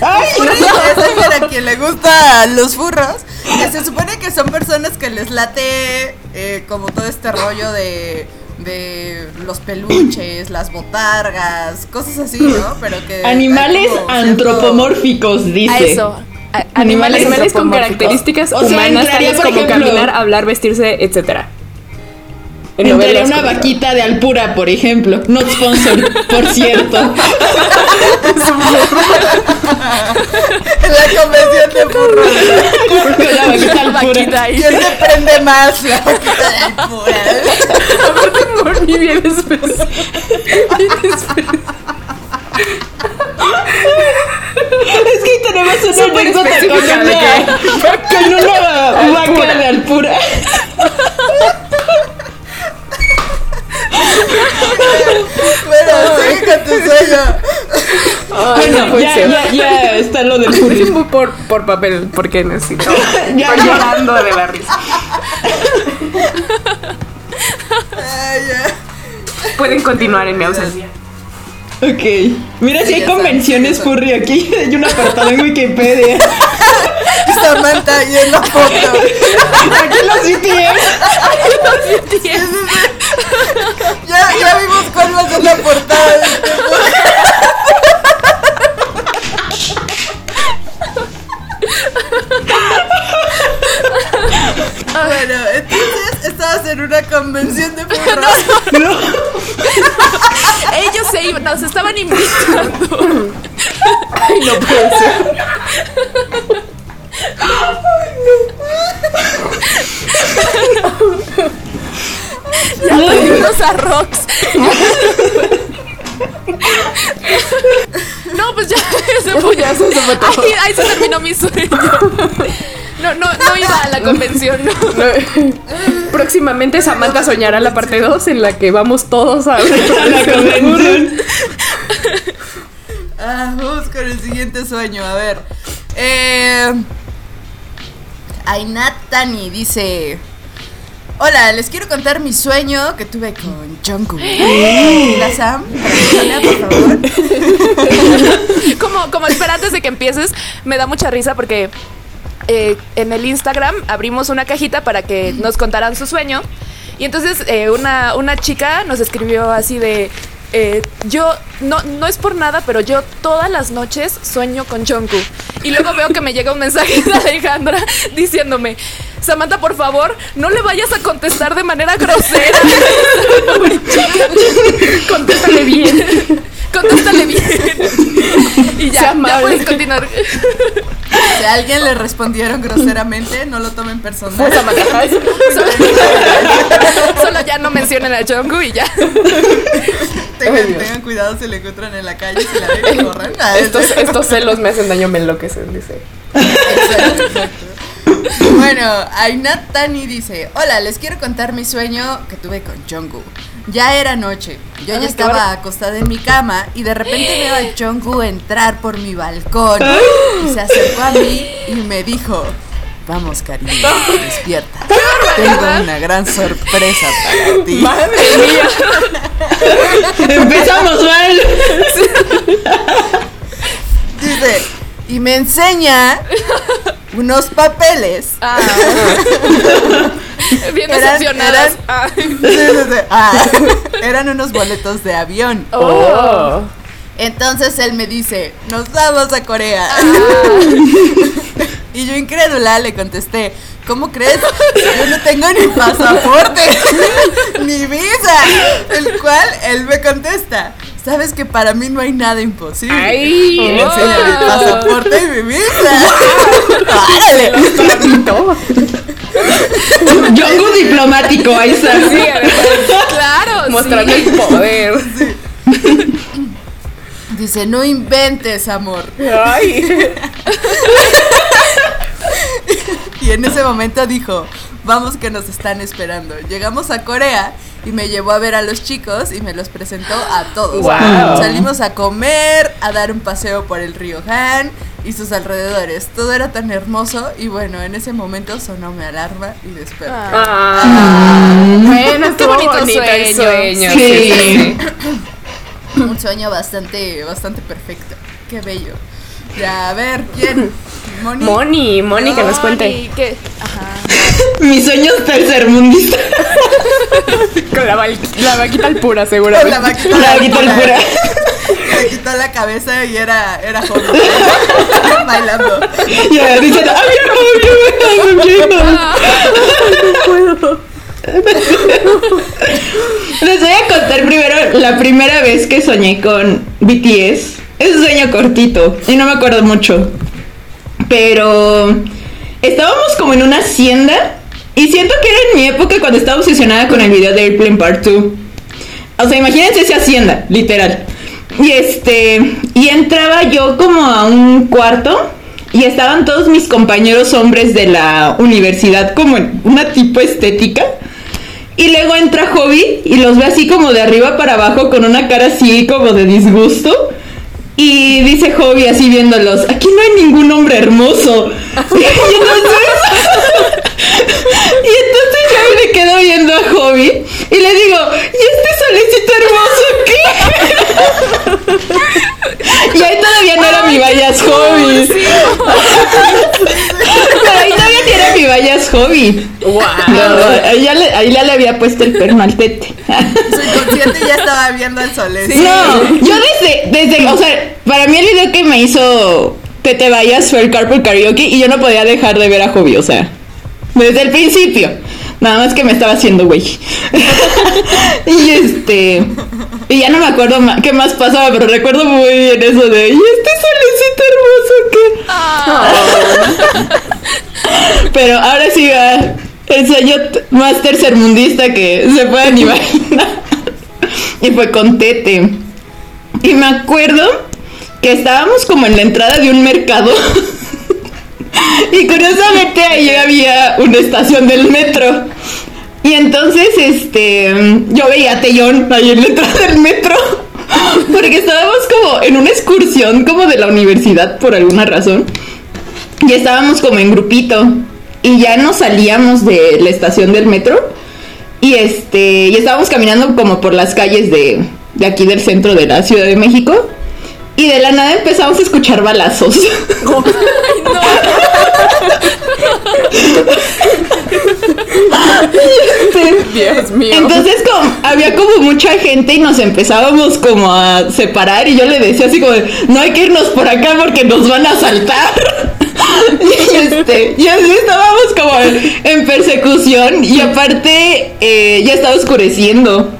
¡Ay! Furry es para quien le gusta los furros. Que se supone que son personas que les late eh, como todo este rollo de, de los peluches, las botargas, cosas así, ¿no? Pero que. Animales como antropomórficos, dice. A eso. a- Animales Animales con características O sea, humanas, tales como ejemplo- caminar, hablar, vestirse, etcétera. En Entraría novelas una vaquita de Alpura, por ejemplo. Not sponsor, por cierto. En [LAUGHS] la convención de furros. Con la vaquita La Alpura. ¿Quién se prende más? La vaquita de Alpura. Aparte, Moni bien especial. Es que tenemos una anécdota con de una, con una vaca de Alpura. [LAUGHS] Bueno, sigue con tu sueño. Ay, Bueno, no puede ya, ya, ya está lo del muy por, por papel, porque necesito. [LAUGHS] Ya, Estoy ya. llorando de la risa. Ay, ya. pueden continuar en mi ausencia. Ok. Mira si Sí, hay ya convenciones sabes, furry aquí. Hay un apartado en Wikipedia. [LAUGHS] Samantha y en la foto. Aquí los BTS. Ya, ya vimos cuál va a ser la portada de este Bueno, entonces estabas en una convención de furros. [LAUGHS] Ellos se iban, nos estaban invitando. Ay, no puede ser. Ya a Rox. No, pues ya, ese fue, Ya, se fue todo. Ahí, ahí se terminó mi sueño. No, no, no iba a la convención, no. No. Próximamente Samantha soñará la parte 2 en la que vamos todos a [LAUGHS] A la convención. Ah, vamos con el siguiente sueño, a ver. Eh, Ainat Tani dice: Hola, les quiero contar mi sueño que tuve con Jungkook. [GASPS] La Sam, por favor. [LAUGHS] Como, como espera antes de que empieces, me da mucha risa porque eh, en el Instagram abrimos una cajita para que nos contaran su sueño. Y entonces eh, una, una chica nos escribió así de. eh, yo, no, no es por nada, pero yo todas las noches sueño con Jungkook. Y luego veo que me llega un mensaje de Alejandra diciéndome, Samantha, por favor, no le vayas a contestar de manera grosera. [LAUGHS] Contéstale bien. Contéstale bien. Y ya, ya puedes continuar. Si a alguien le respondieron groseramente, no lo tomen personal. Pues. [LAUGHS] Solo, [LAUGHS] solo ya no mencionen a Jungkook y ya. [LAUGHS] Tengan, tengan cuidado si le encuentran en la calle, si la ven, corran. Estos, estos celos me hacen daño, me enloquecen, dice. Exacto, exacto. Bueno, Ainat Tani dice, hola, les quiero contar mi sueño que tuve con Jungkook. Ya era noche, yo ya estaba acostada en mi cama y de repente veo a Jungkook entrar por mi balcón y se acercó a mí y me dijo, vamos cariño, despierta. Tengo una gran sorpresa para ti. Madre mía. Empezamos mal. Dice, y me enseña unos papeles. Ah. [LAUGHS] Bien Eran- decepcionadas. eran- Ah. [LAUGHS] Sí, sí, sí. Ah, [LAUGHS] eran unos boletos de avión. Oh. Entonces él me dice, nos vamos a Corea. y yo incrédula le contesté, ¿cómo crees? Yo no tengo ni pasaporte, ni visa. El cual él me contesta, sabes que para mí no hay nada imposible. Ay. Y enseña mi pasaporte y mi visa. [LAUGHS] ¡Árale! Yongu diplomático, ahí está. Sí, Claro. mostrando sí. el poder. Dice, no inventes, amor. Ay. [LAUGHS] Y en ese momento dijo, vamos que nos están esperando. Llegamos a Corea y me llevó a ver a los chicos y me los presentó a todos. Wow. Salimos a comer, a dar un paseo por el río Han y sus alrededores. Todo era tan hermoso y bueno, en ese momento sonó mi alarma y desperté. Ah. Bueno, estuvo bonito bonito el sueño. sueño. Sí. [LAUGHS] Un sueño bastante, bastante perfecto. Qué bello. Ya, a ver, ¿quién? Moni. Moni, Moni, que nos cuente. ¿qué? Ajá. Mis sueños tercermundistas. Con la, val- la vaquita al pura, Con seguramente. la vaquita La vaquita al pura. Se quitó la cabeza y era, era joven. [LAUGHS] Bailando. Ya, diciendo, ¡Avión, avión, Les voy a contar primero la primera vez que soñé con BTS. Es un sueño cortito y no me acuerdo mucho. Pero estábamos como en una hacienda y siento que era en mi época cuando estaba obsesionada con el video de Airplane Part 2. O sea, imagínense esa hacienda, literal. Y este, y entraba yo como a un cuarto y estaban todos mis compañeros hombres de la universidad como en una tipo estética. Y luego entra Hobby y los ve así como de arriba para abajo con una cara así como de disgusto. Y dice Hobby así viéndolos, aquí no hay ningún hombre hermoso. [LAUGHS] [LAUGHS] y entonces, y entonces yo me quedo viendo a Hobby y le digo, ¿y este solecito hermoso, ¿qué? y ahí todavía no era mi vayas hobby. Pero ahí todavía ni era mi vayas hobby. Wow. No, ahí, ya le, ahí ya le había puesto el perno al tete. Su inconsciente ya estaba viendo el sol. ¿eh? No, yo desde, desde, o sea, para mí el video que me hizo Tete Vayas fue el Carpool Karaoke y yo no podía dejar de ver a Hobby, o sea, desde el principio. Nada más que me estaba haciendo güey. [LAUGHS] y este. Y ya no me acuerdo qué más pasaba, pero recuerdo muy bien eso de. ¿Y este solecito hermoso qué? [LAUGHS] pero ahora sí va. El sueño más tercermundista que se puedan [LAUGHS] imaginar. y fue con Tete. Y me acuerdo que estábamos como en la entrada de un mercado. Y curiosamente ahí había una estación del metro. Y entonces, este, yo veía a Tellón ahí en la del metro. [LAUGHS] Porque estábamos como en una excursión como de la universidad por alguna razón. Y estábamos como en grupito. Y ya nos salíamos de la estación del metro. Y este, y estábamos caminando como por las calles de, de aquí del centro de la Ciudad de México. Y de la nada empezamos a escuchar balazos. [LAUGHS] Dios mío. Entonces como, había como mucha gente y nos empezábamos como a separar y yo le decía así como, no hay que irnos por acá porque nos van a asaltar. [LAUGHS] y este, y así estábamos como en, en persecución y aparte eh, ya estaba oscureciendo.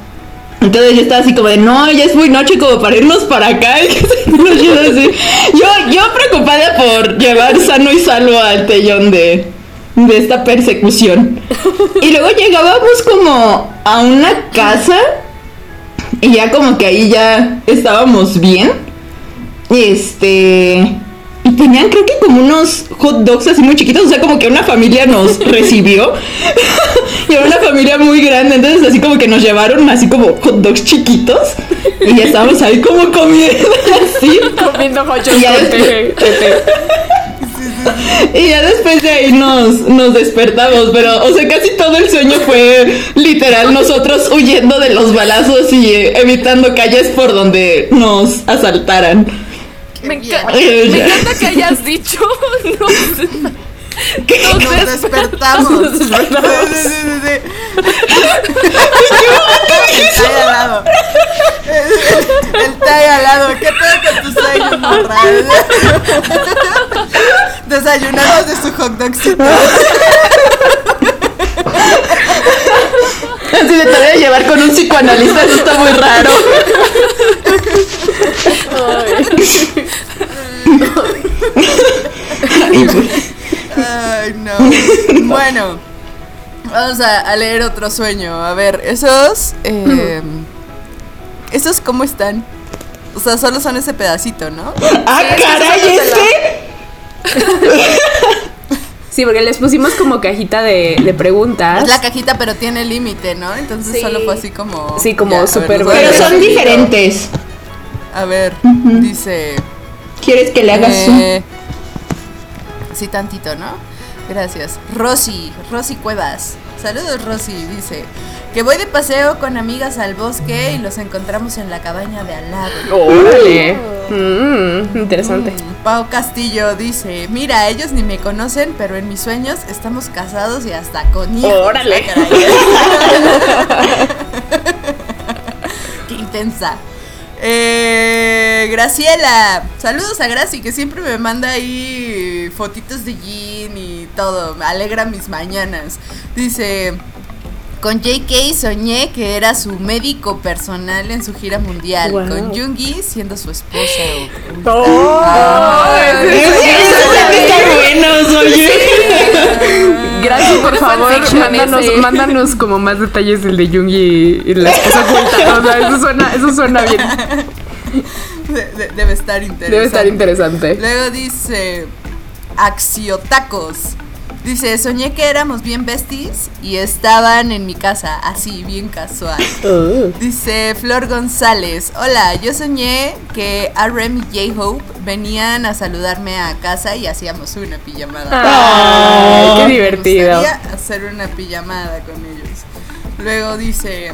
Entonces yo estaba así como de, no, ya es muy noche como para irnos para acá. [LAUGHS] Yo, yo preocupada por llevar sano y salvo al tellón de, de esta persecución. Y luego llegábamos como a una casa y ya como que ahí ya estábamos bien. Este... Tenían creo que como unos hot dogs así muy chiquitos, o sea, como que una familia nos [LAUGHS] recibió. [LAUGHS] y era una familia muy grande, entonces así como que nos llevaron así como hot dogs chiquitos. Y ya estábamos ahí como comiendo [LAUGHS] así. Comiendo Tete. Tete. Y ya después de ahí nos, nos despertamos, pero, o sea, casi todo el sueño fue literal nosotros huyendo de los balazos y evitando calles por donde nos asaltaran. Me, enca- [LAUGHS] me encanta que [LAUGHS] hayas dicho. [LAUGHS] No sé. Nos despertamos. Nos despertamos. Sí, sí, sí. El tay al lado. El tay al lado. ¿Qué pedo con tus sueños, morra? Desayunamos de su hot dogcito. [LAUGHS] Así de te voy a llevar con un psicoanalista, eso está muy raro. Ay, no. Bueno, vamos a, a leer otro sueño. A ver, esos. Eh, ¿Esos cómo están? O sea, solo son ese pedacito, ¿no? ¡Ah, caray, este! Sí, porque les pusimos como cajita de, de preguntas. Es la cajita, pero tiene límite, ¿no? Entonces Sí. solo fue así como. Sí, como súper a Pero son diferentes. A ver, dice. ¿Quieres que le hagas un Eh, sí, tantito, ¿no? Gracias. Rosy, Rosy Cuevas. Saludos, Rosy. Dice que voy de paseo con amigas al bosque y los encontramos en la cabaña de al lado. Órale. Mm, interesante. Mm, Pau Castillo dice, mira, ellos ni me conocen, pero en mis sueños estamos casados y hasta con hijos. Órale. Ah. [LAUGHS] [LAUGHS] Qué intensa. Eh, Graciela, saludos a Graci que siempre me manda ahí fotitos de Jean y todo, me alegra mis mañanas. Dice, con JK soñé que era su médico personal en su gira mundial, Wow. con Jungi siendo su esposa. Oh, Por favor, mándanos, mándanos como más detalles del de Jung y, y la esposa oculta. O sea, eso suena, eso suena bien. de- de- debe estar interesante. Debe estar interesante. Luego dice Axiotacos. Dice, soñé que éramos bien besties y estaban en mi casa, así, bien casual. Oh. [LAUGHS] Dice Flor González, hola, yo soñé que RM y J-Hope venían a saludarme a casa y hacíamos una pijamada. Ay, qué divertido. hacer una pijamada con ellos. Luego dice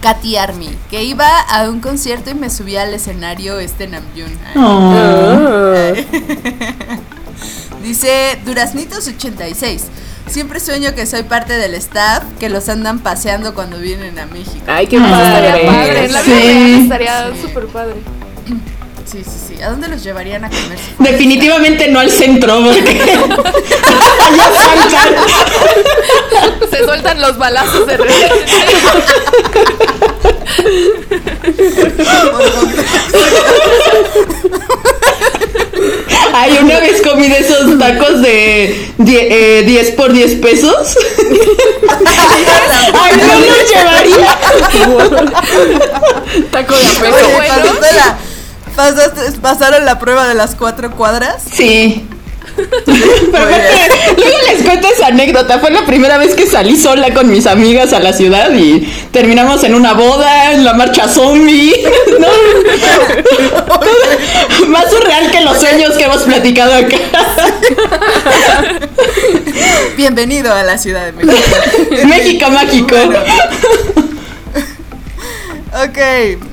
Katy Army, que iba a un concierto y me subí al escenario este Namjoon. Ay. [LAUGHS] Dice Duraznitos 86. Siempre sueño que soy parte del staff que los andan paseando cuando vienen a México. Ay, qué Estaría padre. padre, en la Sí. estaría súper padre. Sí, sí, sí. ¿A dónde los llevarían a comer? [LAUGHS] Definitivamente no al centro, porque. [LAUGHS] Se sueltan los balazos de repente. [LAUGHS] Ay, una [LAUGHS] vez comí de esos tacos de die- eh, 10 por 10 pesos. Ay, no los llevaría. [LAUGHS] Taco de Oye, peso. ¿pasaste la- pasaste- ¿Pasaron la prueba de las cuatro cuadras? Sí. [LAUGHS] Pero aparte, luego les cuento esa anécdota. Fue la primera vez que salí sola con mis amigas a la ciudad y terminamos en una boda, en la marcha zombie. [LAUGHS] ¿no? Todo- Más surreal que los sueños que hemos platicado acá. Bienvenido a la Ciudad de México. [LAUGHS] México mágico. Ok,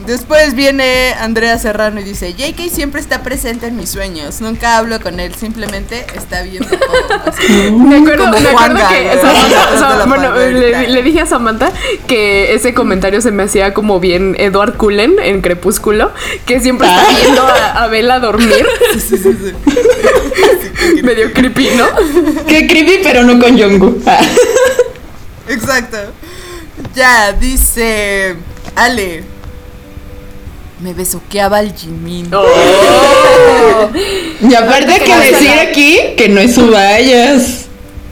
después viene Andrea Serrano y dice, JK siempre está presente en mis sueños, nunca hablo con él, simplemente está viendo todo. Así. [LAUGHS] Me acuerdo, me acuerdo que. Samantha- bueno, le dije a Samantha que ese comentario se me hacía como bien Edward Cullen en Crepúsculo, que siempre está Ah. viendo a, a Bella dormir. [LAUGHS] Sí, sí, sí. [LAUGHS] Medio creepy, ¿no? Qué creepy, pero no con Jungkook. Ah. Exacto. Ya, dice Ale. Me besuqueaba el Jimin. Oh. Y aparte hay que decir aquí que no es su vallas.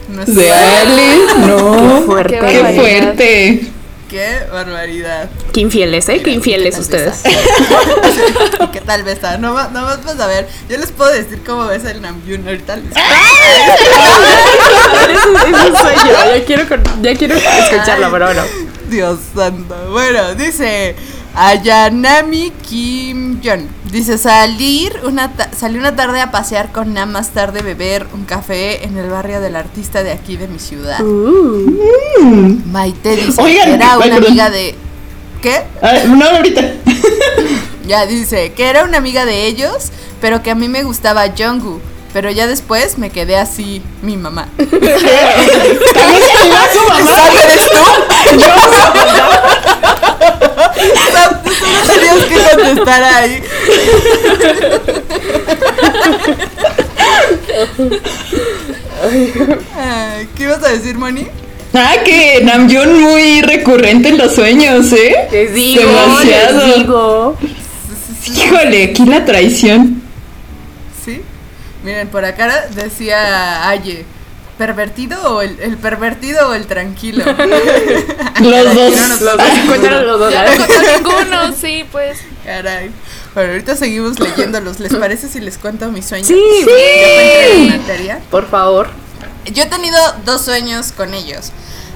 No sé. De Alice, no. fuerte. Qué Qué fuerte. Qué barbaridad. Qué infieles, ¿eh? Qué infieles ustedes. [LAUGHS] ¿Y qué tal besa? No, no vas a ver. Yo les puedo decir cómo besa el Namjoon ahorita. les- [LAUGHS] es, un, es un sueño. Ya quiero, ya quiero escucharlo, pero bueno. Dios santo. Bueno, dice Ayanami Kim Jong. Dice salir una salí una tarde a pasear con Nam más tarde beber un café en el barrio del artista de aquí de mi ciudad. Maite dice Oigan, que era una amiga de ¿Qué? Ah, no, ahorita. [LAUGHS] Ya dice que era una amiga de ellos, pero que a mí me gustaba Jungkook. Pero ya después me quedé así, mi mamá. [LAUGHS] También se a su mamá. ¿Eres tú? [LAUGHS] Tú no tenías que contestar ahí. Ay, ¿Qué ibas a decir, Moni? Ah, que Namjoon muy recurrente en los sueños, ¿eh? Les digo, Demasiado. les digo. Híjole, aquí la traición. ¿Sí? Miren, por acá decía Aye. ¿Pervertido o el, el pervertido o el tranquilo? [LAUGHS] Los dos. No nos- Los dos, los dos. Ya no contó ninguno, sí, pues. Caray. Bueno, ahorita seguimos leyéndolos. ¿Les parece si les cuento mis sueños? Sí, materia. por favor. Yo he tenido dos sueños con ellos.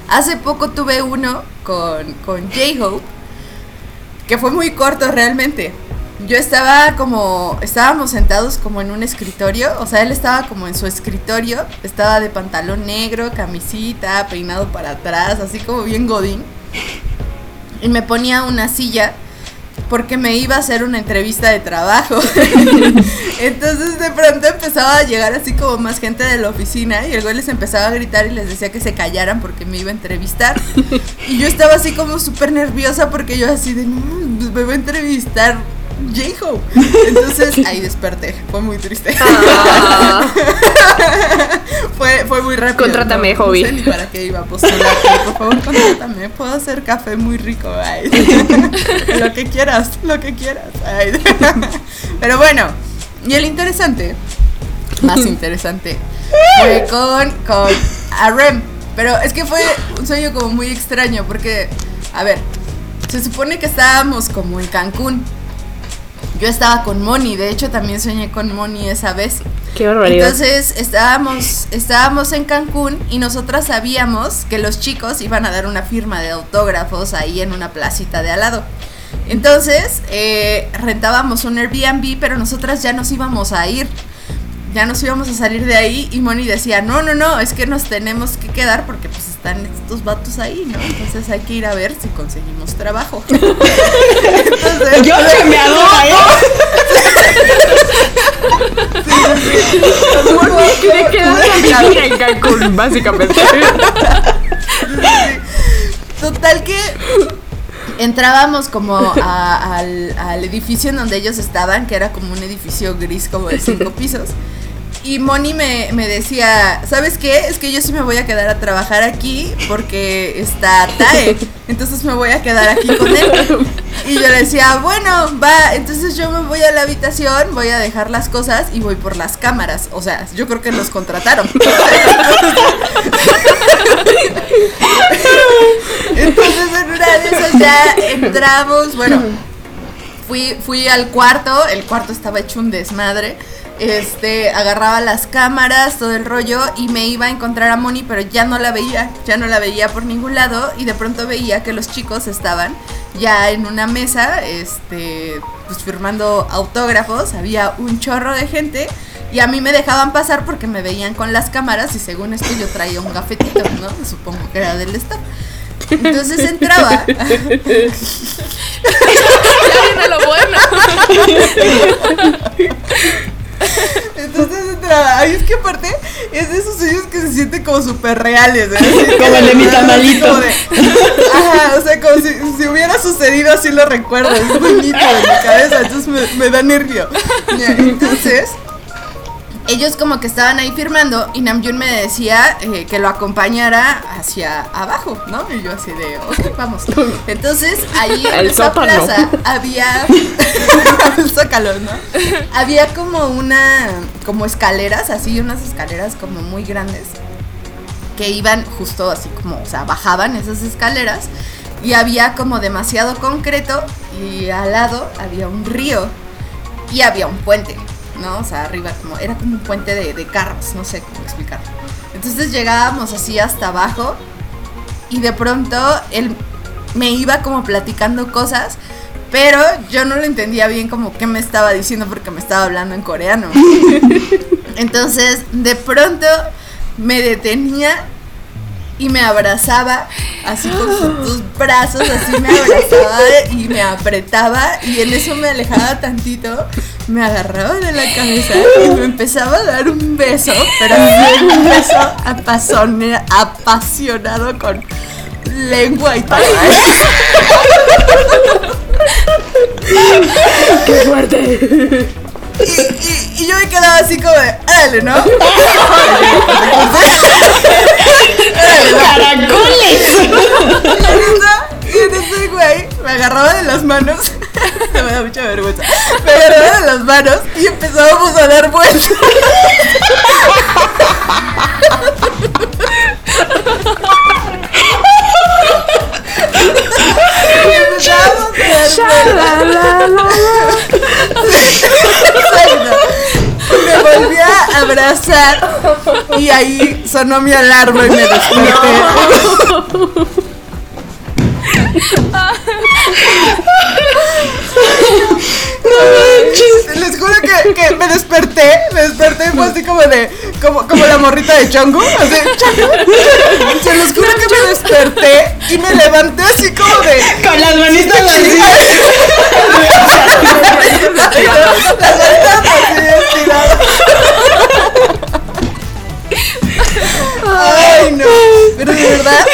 Hace poco tuve uno con, con J-Hope, que fue muy corto realmente. Yo estaba como, estábamos sentados como en un escritorio, o sea, él estaba como en su escritorio, estaba de pantalón negro, camisita, peinado para atrás, así como bien godín. Y me ponía una silla porque me iba a hacer una entrevista de trabajo. [LAUGHS] Entonces de pronto empezaba a llegar así como más gente de la oficina y el güey les empezaba a gritar y les decía que se callaran porque me iba a entrevistar. Y yo estaba así como súper nerviosa porque yo así de, pues me va a entrevistar J-Hope. Entonces [LAUGHS] ahí desperté, fue muy triste. Ah. [LAUGHS] fue, fue muy rápido. Contrátame, no, hobby. No sé ni para qué iba a postular. Por favor, contrátame. Puedo hacer café muy rico. Ay. [LAUGHS] lo que quieras, lo que quieras. Ay. Pero bueno, y el interesante, más interesante, fue con, con Arem. Pero es que fue un sueño como muy extraño porque, a ver, se supone que estábamos como en Cancún. Yo estaba con Moni, de hecho también soñé con Moni esa vez. Qué barbaridad. Entonces estábamos, estábamos en Cancún y nosotras sabíamos que los chicos iban a dar una firma de autógrafos ahí en una placita de al lado. Entonces eh, rentábamos un Airbnb, pero nosotras ya nos íbamos a ir. Ya nos íbamos a salir de ahí y Moni decía, no, no, no, es que nos tenemos que quedar porque pues están estos vatos ahí, ¿no? Entonces hay que ir a ver si conseguimos trabajo. [LAUGHS] Entonces, Yo que me ¿eh? A vivir en Cancún, básicamente. [LAUGHS] Total que entrábamos como a- al, al edificio en donde ellos estaban, que era como un edificio gris como de cinco [LAUGHS] pisos. Y Moni me, me decía, ¿sabes qué? Es que yo sí me voy a quedar a trabajar aquí porque está Tae. Entonces me voy a quedar aquí con él. Y yo le decía, bueno, va, entonces yo me voy a la habitación, voy a dejar las cosas y voy por las cámaras. O sea, yo creo que los contrataron. [LAUGHS] [LAUGHS] Entonces de esas ya entramos, bueno, fui, fui al cuarto, el cuarto estaba hecho un desmadre. Este, agarraba las cámaras, todo el rollo, y me iba a encontrar a Moni, pero ya no la veía, ya no la veía por ningún lado, y de pronto veía que los chicos estaban ya en una mesa, este, pues firmando autógrafos, había un chorro de gente, y a mí me dejaban pasar porque me veían con las cámaras, y según esto yo traía un gafetito, ¿no? Supongo que era del staff. Entonces entraba. Ya viene lo bueno. Entonces entraba. Ay, es que aparte es de esos sueños que se sienten como súper reales. ¿eh? [LAUGHS] Así Como el de mi tamalito. como de- ajá, o sea, como si, si hubiera sucedido así lo recuerdo. Es muy nítido en mi cabeza. Entonces me, me da nervio. Ya, Entonces. Ellos como que estaban ahí firmando y Namjoon me decía eh, que lo acompañara hacia abajo, ¿no? Y yo así de, ok, vamos. [LAUGHS] Entonces ahí en esa plaza había [LAUGHS] [LAUGHS] el zócalo, ¿no? Había como una, como escaleras, así, unas escaleras como muy grandes que iban justo así como, o sea, bajaban esas escaleras y había como demasiado concreto y al lado había un río y había un puente, ¿no? O sea, arriba como, era como un puente de, de carros, no sé cómo explicarlo. Entonces llegábamos así hasta abajo y de pronto él me iba como platicando cosas, pero yo no lo entendía bien como qué me estaba diciendo porque me estaba hablando en coreano. [LAUGHS] Entonces, de pronto me detenía y me abrazaba, así con sus [GASPS] brazos, así me abrazaba y me apretaba y en eso me alejaba tantito, me agarraba de la cabeza y me empezaba a dar un beso, pero un beso apasone- apasionado con lengua y todo. ¡Qué fuerte! Y, y- y yo me quedaba así como de, órale, ¿no? ¡Caracoles! Y en ese güey me agarraba de las manos. [LAUGHS] me da mucha vergüenza. [LAUGHS] Me agarraba de las manos y empezábamos a dar vueltas. Me volví a abrazar y ahí sonó mi alarma y me desperté. Les juro que, que me desperté, me desperté y fue así como de, como, como la morrita de Chongo, así, Chongo. Se los juro que me desperté y me levanté así como de, Con las manitas así. las manitas así estiradas. Ay, no, pero de verdad.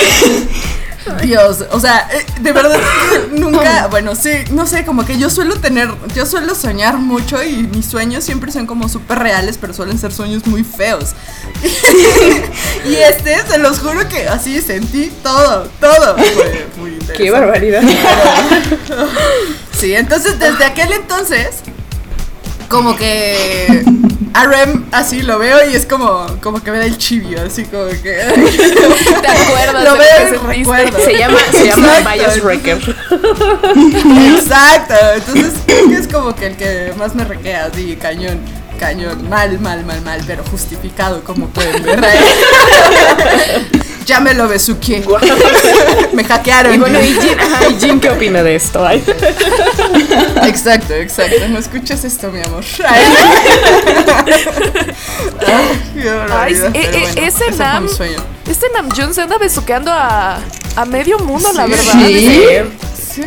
Dios, o sea, eh, de verdad [LAUGHS] nunca, bueno, sí, no sé, como que yo suelo tener, yo suelo soñar mucho y mis sueños siempre son como súper reales, pero suelen ser sueños muy feos. [LAUGHS] y este, se los juro que así sentí todo, todo. Fue muy interesante. ¡Qué barbaridad! Sí, entonces desde aquel entonces, como que [LAUGHS] a Rem así lo veo y es como, como que me da el chivio, así como que. [LAUGHS] [LAUGHS] ¿Te acuerdas Lo veo y recuerdo. Se llama, se llama. Bios Wrecker. Exacto, entonces creo que es como que el que más me requea así, cañón, cañón. Mal, mal, mal, mal, pero justificado, como pueden ver. [LAUGHS] ya me lo besuqué. [LAUGHS] me hackearon. Y bueno, ¿y Jin, ajá, ¿y Jin qué opina de esto? Ay. Exacto, exacto. No escuches esto, mi amor. Ay, [LAUGHS] Ay, pero e- e- bueno, ese Nam-. Este Namjoon se anda besuqueando a, a medio mundo, la verdad. Sí. Sí,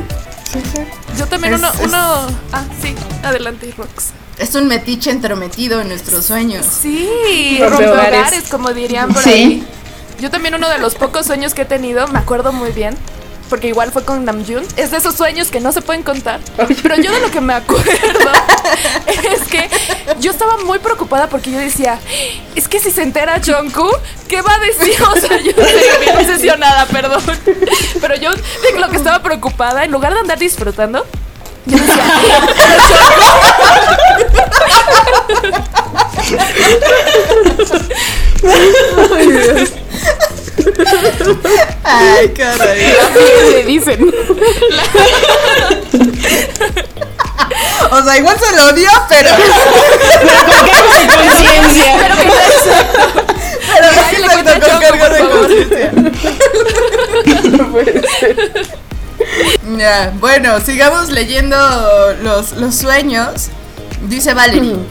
sí, sí. Yo también Es- uno, uno... Ah, sí, adelante, Rox. Es un metiche entrometido en nuestros sueños. Sí, Rompe rompehogares, hogares. como dirían por Sí. ahí. Yo también uno de los pocos sueños que he tenido, me acuerdo muy bien, porque igual fue con Namjoon, es de esos sueños que no se pueden contar. Pero yo de lo que me acuerdo [LAUGHS] es que yo estaba muy preocupada porque yo decía, es que si se entera Jungkook, ¿qué va a decir? O sea, yo estoy bien obsesionada, perdón. Pero yo de lo que estaba preocupada, en lugar de andar disfrutando, yo decía, Ay, caray. Le dicen. O sea, igual se lo dio, pero. Conciencia. pero que Pero exacto, con cargo de conciencia. [LAUGHS] Ya, bueno, sigamos leyendo los, los sueños. Dice Valerie. [CLEARS THROAT]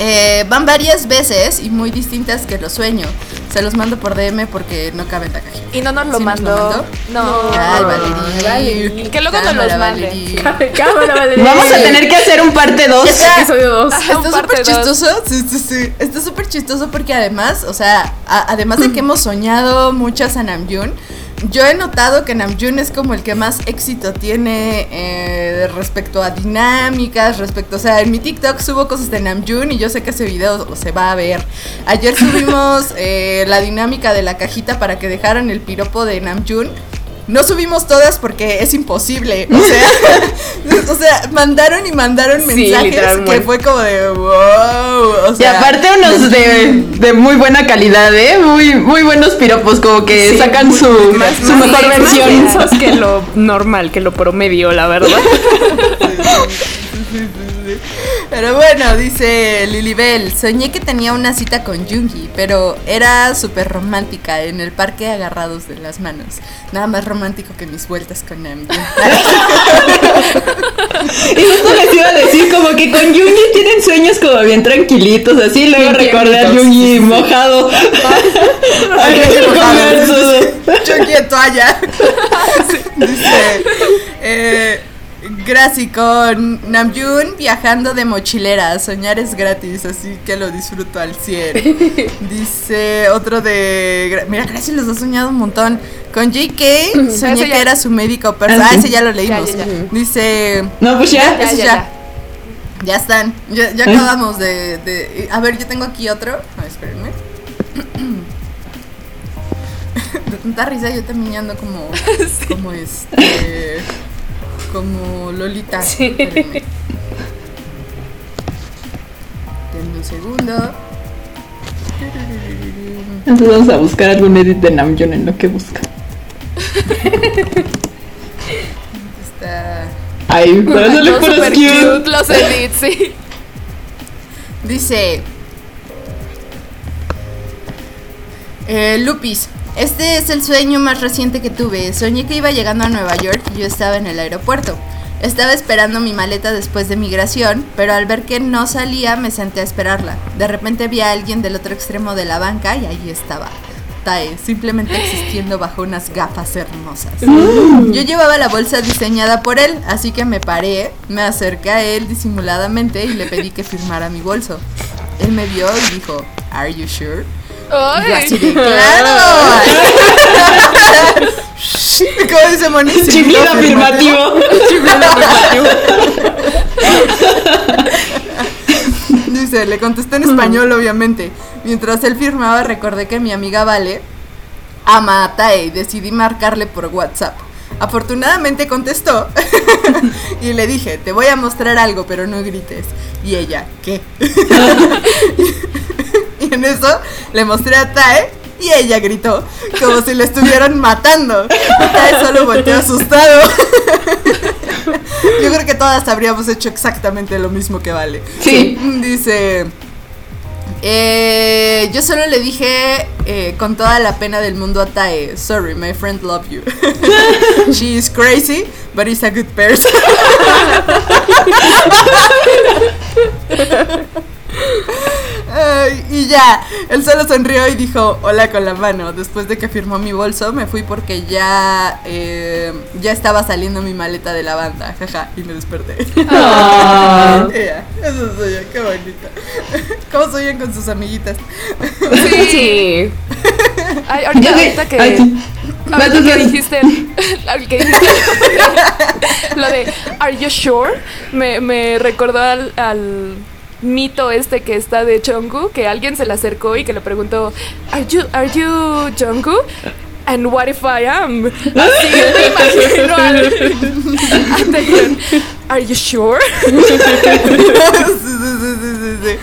Eh, van varias veces y muy distintas que los sueño. Se los mando por DM porque no cabe en la cajita. Y no nos lo ¿Sí nos lo mandó. mandó? No. Ay, Valerie. Valerie. Que luego nos los mande. [LAUGHS] Cámara. [LAUGHS] Vamos a tener que hacer un parte 2. Episodio 2. Un Está súper dos. chistoso, sí, sí, sí. Está súper chistoso porque además, o sea, a- además de que hemos soñado muchas a Namjoon, yo he notado que Namjoon es como el que más éxito tiene eh, respecto a dinámicas, respecto, o sea, en mi TikTok subo cosas de Namjoon y yo sé que ese video se va a ver. Ayer subimos [LAUGHS] eh, la dinámica de la cajita para que dejaran el piropo de Namjoon. No subimos todas porque es imposible. O sea, [LAUGHS] o sea mandaron y mandaron Sí, mensajes que fue como de wow. O Y aparte unos de, de muy buena calidad, ¿eh? Muy, muy buenos piropos, como que Sí, sacan muy- su, más- su más- mejor más versión. que lo normal, que lo promedio, la verdad. [LAUGHS] Pero bueno, dice Lilibel, soñé que tenía una cita con Jungi, pero era súper romántica en el parque agarrados de las manos. Nada más romántico que mis vueltas con Namjoon. [LAUGHS] Y justo les iba a decir como que con Jungi tienen sueños como bien tranquilitos, así luego Bien recordé a Jungi mojado. Sus- [LAUGHS] Jungi en toalla. [LAUGHS] Dice, eh, Graci con Namjoon viajando de mochilera. Soñar es gratis, así que lo disfruto al 100. [LAUGHS] Dice otro de. Mira, Graci los ha soñado un montón. Con JK [LAUGHS] soñé que era su médico personal. Ah, Ah, sí. ese ya lo leímos. Ya, ya, ya. Dice. No, pues ya. Ya, ya. ya. Ya están. Ya, ya acabamos de, de- A ver, yo tengo aquí otro. A ver, espérenme. [COUGHS] De tanta risa yo también ando como. [LAUGHS] Como este. Como Lolita. Sí. Denme un segundo. Entonces vamos a buscar algún edit de Namjoon en lo que busca. Está. Ay, [LAUGHS] pero eso le No, pones super cute. cute los edits, sí. Dice. Eh, Lupis, este es el sueño más reciente que tuve. Soñé que iba llegando a Nueva York y yo estaba en el aeropuerto. Estaba esperando mi maleta después de migración, pero al ver que no salía me senté a esperarla. De repente vi a alguien del otro extremo de la banca y ahí estaba. Tae, simplemente existiendo bajo unas gafas hermosas. Yo llevaba la bolsa diseñada por él, así que me paré, me acerqué a él disimuladamente y le pedí que firmara mi bolso. Él me vio y dijo, ¿Are you sure? Y yo así de, Ay. [LAUGHS] ¡Claro! ¿Cómo dice Moni? Chiflido afirmativo. Dice, le contesté en español, obviamente. Mientras él firmaba, recordé que mi amiga Vale ama a Tae y decidí marcarle por WhatsApp. Afortunadamente contestó [LAUGHS] y le dije, te voy a mostrar algo, pero no grites. Y ella, ¿qué? [LAUGHS] y [LAUGHS] en eso le mostré a Tae y ella gritó, como si le estuvieran [LAUGHS] matando. Tae solo volteó asustado. [LAUGHS] Yo creo que todas todas habríamos hecho exactamente lo mismo que Vale. Sí. Dice. eh, yo solo le dije eh, con toda la pena del mundo a Tae, sorry, my friend love you. She is crazy, but is a good person. Ay, y ya, él solo sonrió y dijo hola con la mano. Después de que firmó mi bolso, me fui porque ya, eh, ya estaba saliendo mi maleta de la banda, jaja, y me desperté. Ah. [LAUGHS] Ella, eso soy yo, qué bonita. [LAUGHS] ¿Cómo soy con sus amiguitas? Sí. [LAUGHS] Ay, ahorita, que. Ay, sí. ahorita Vas, que dijiste. que dijiste lo de Are you sure? Me, me recordó al, al mito este que está de Jungkook, que alguien se le acercó y que le preguntó Are you, are you Jungkook? And what if I am? Así me imagino al. Are you sure? [LAUGHS] sí, sí, sí, sí, sí, sí.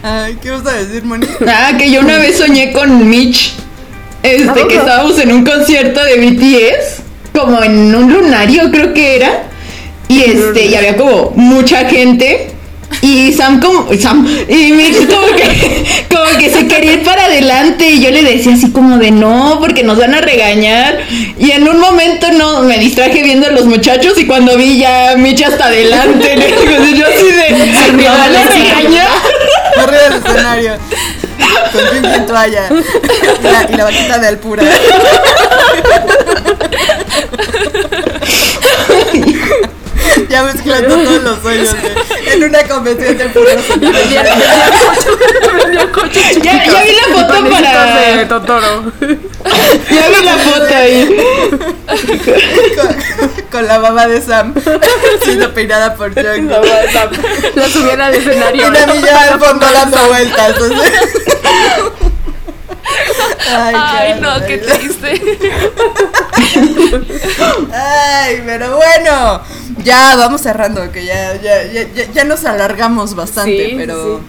Ay, ¿qué vas a decir, Moni? Ah, que yo una vez soñé con Mitch. Este, que estábamos en un concierto de BTS. Como en un lunario, creo que era. Y este, y había como mucha gente. Y Sam como. Sam. Y Mitch como que. Como que se quería ir para adelante. Y yo le decía así como de no, porque nos van a regañar. Y en un momento no me distraje viendo a los muchachos. Y cuando vi ya a Mitch hasta adelante. Le digo, yo así de. ¿Me van a regañar? Arriba del escenario. Con en toalla. Y la, y la vaquita de Alpura. Ya mezclando todos los [LAUGHS] sueños de- en una convención de puros. [LAUGHS] Vendía coche chiquito. Ya, ya vi la foto para. de [LAUGHS] Totoro. Ya vi la foto ahí. con, con la mamá de Sam siendo peinada por John. La subían al Y escenario. una niña al fondo dando vueltas. sea. Ay, no, qué triste. Ay, pero bueno, ya vamos cerrando, que ya, ya, ya, ya, ya nos alargamos bastante, Sí, pero...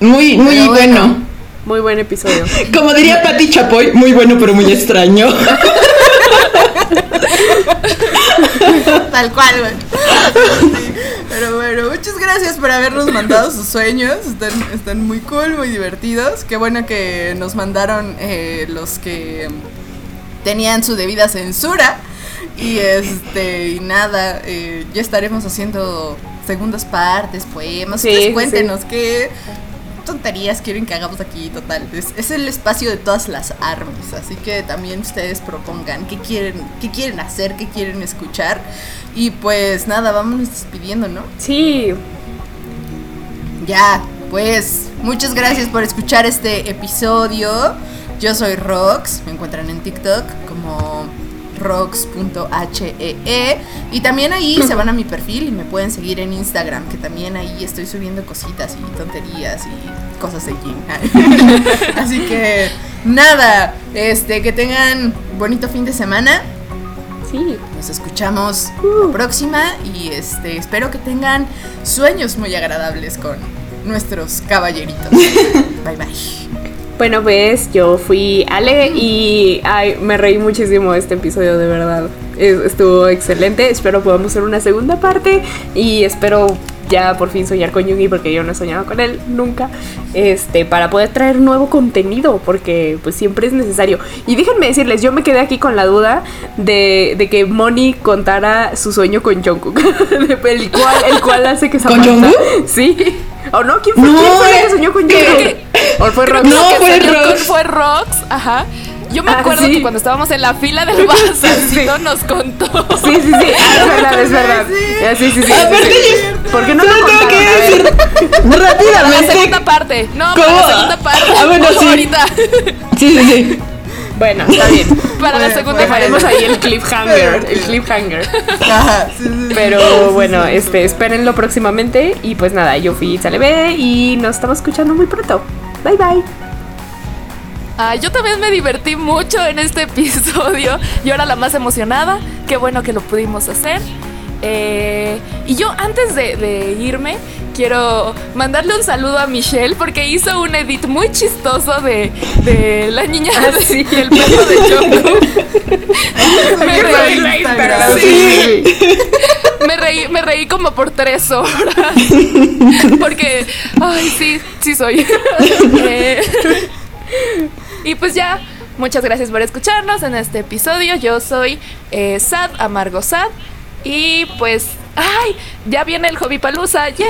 Muy, muy Pero bueno. bueno. Muy buen episodio. Como diría Patti Chapoy, muy bueno pero muy extraño. [LAUGHS] Tal cual, güey. Sí, pero bueno, muchas gracias por habernos mandado sus sueños. Están, están muy cool, muy divertidos. Qué bueno que nos mandaron eh, los que tenían su debida censura. Y este, y nada, eh, ya estaremos haciendo segundas partes, poemas. Sí, Ustedes sí, cuéntenos qué tonterías quieren que hagamos aquí, total. Es, es el espacio de todas las armas, así que también ustedes propongan qué quieren, qué quieren hacer, qué quieren escuchar. Y pues nada, vámonos despidiendo, ¿no? Sí. Ya, pues muchas gracias por escuchar este episodio. Yo soy Rox, me encuentran en TikTok como rox.hee E y también ahí se van a mi perfil y me pueden seguir en Instagram, que también ahí estoy subiendo cositas y tonterías y cosas de gym. [LAUGHS] Así que nada, este que tengan bonito fin de semana. Sí. Nos escuchamos la próxima y este espero que tengan sueños muy agradables con nuestros caballeritos. [LAUGHS] bye bye. Bueno, pues yo fui Ale y ay, me reí muchísimo este episodio, de verdad. Es- Estuvo excelente. Espero podamos hacer una segunda parte y espero ya por fin soñar con Yugi porque yo no he soñado con él nunca. Este, para poder traer nuevo contenido porque pues siempre es necesario. Y déjenme decirles, yo me quedé aquí con la duda de, de que Moni contara su sueño con Jungkook. [LAUGHS] el cual, el cual hace que ¿Con Samantha- Jungkook? Sí. ¿O no? ¿Quién fue, No, ¿quién fue el eh, que soñó con Jungkook? ¿O fue Rox? No, que fue Rox. Fue Rox, ajá. Yo me Ah, acuerdo sí. que cuando estábamos en la fila del Bazarcito [LAUGHS] nos contó. Sí, sí, sí, ah, es verdad, es verdad. Sí, sí, sí. Aparte, sí, sí. ¿Por qué no lo tengo contaron? que decir Para la rápidamente. segunda parte. No, ¿Cómo? la segunda parte. Ah, bueno, sí. Ahorita. Sí, sí, sí. Bueno, está bien. [LAUGHS] Para la Bueno, segunda bueno. parte. Dejaremos ahí el cliffhanger, el [LAUGHS] cliffhanger. [LAUGHS] Ajá, sí, sí, sí. Pero bueno, este, espérenlo próximamente. Y pues nada, yo fui Salebe y nos estamos escuchando muy pronto. Bye bye. Ah, yo también me divertí mucho en este episodio. Yo era la más emocionada. Qué bueno que lo pudimos hacer. Eh, y yo antes de, de irme quiero mandarle un saludo a Michelle porque hizo un edit muy chistoso de, de la niña Ah, de- sí. [LAUGHS] del perro de Jungkook. [LAUGHS] me, reí. Sí. [LAUGHS] me reí reí, me reí como por tres horas. Porque, ay, sí, sí soy. Eh, y pues ya, muchas gracias por escucharnos en este episodio. Yo soy eh, Sad, Amargo Sad. Y pues, ay, ya viene el Hobby Palusa. ¡Yay!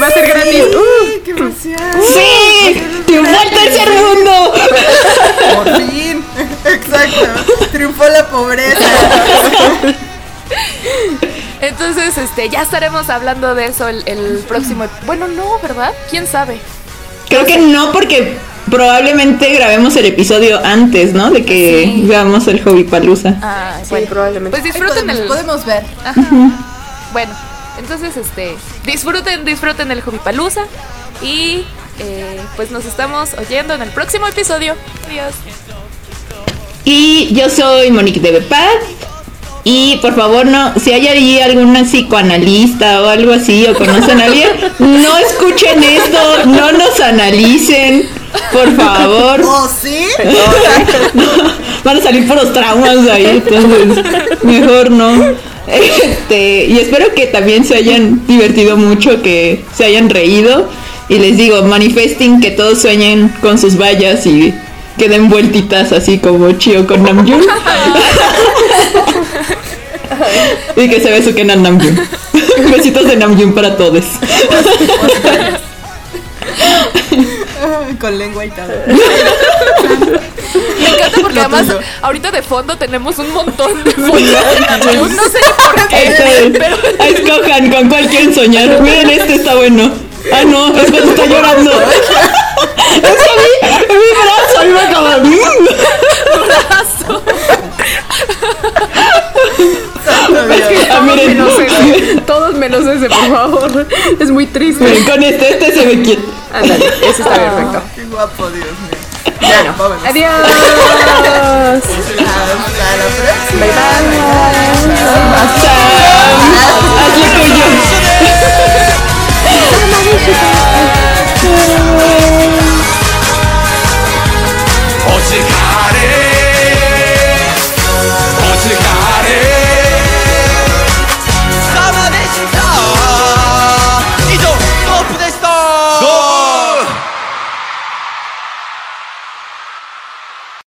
Va a ser gratis. Uh, ¡Qué emoción! ¡Sí! ¡Triunfó el tercer mundo! Por fin. [LAUGHS] Exacto. Triunfó la pobreza. Entonces, este, ya estaremos hablando de eso el, el próximo. Bueno, no, ¿verdad? ¿Quién sabe? Creo que no, porque probablemente grabemos el episodio antes, ¿no? De que veamos el Hobby Palusa. Ah, sí, bueno. probablemente. Pues disfruten podemos, el. podemos ver. Ajá. Bueno, entonces este disfruten, disfruten el Hobby Palusa y eh, pues nos estamos oyendo en el próximo episodio. Adiós. Y yo soy Monique de Bepad. Y por favor, no, si hay ahí alguna psicoanalista o algo así, o conocen a alguien, [LAUGHS] no escuchen esto, no nos analicen, por favor. ¿Oh, sí? Van a salir por los traumas de ahí, entonces mejor no. Este, y espero que también se hayan divertido mucho, que se hayan reído. Y les digo, manifesting que todos sueñen con sus vallas y queden vueltitas así como Chio con Namjoon. y que se besuquen a Namjoon. Besitos de Namjoon para todos. [LAUGHS] [LAUGHS] Con lengua y todo. Me encanta porque además ahorita de fondo tenemos un montón de [LAUGHS] fotos. No sé por qué, pero [LAUGHS] escojan con cuál quieren soñar. Miren, este está bueno. Ah, no, es cuando está llorando. Es que a mí, mi brazo, a mí me acaba. Todos Ah, miren. Menos ese. Todos menos ese, por favor. Es muy triste. Con este, este se ve quieto. Ándale, está perfecto. Ah, qué guapo, Dios mío. Bueno, vámonos. Adiós. Hazle.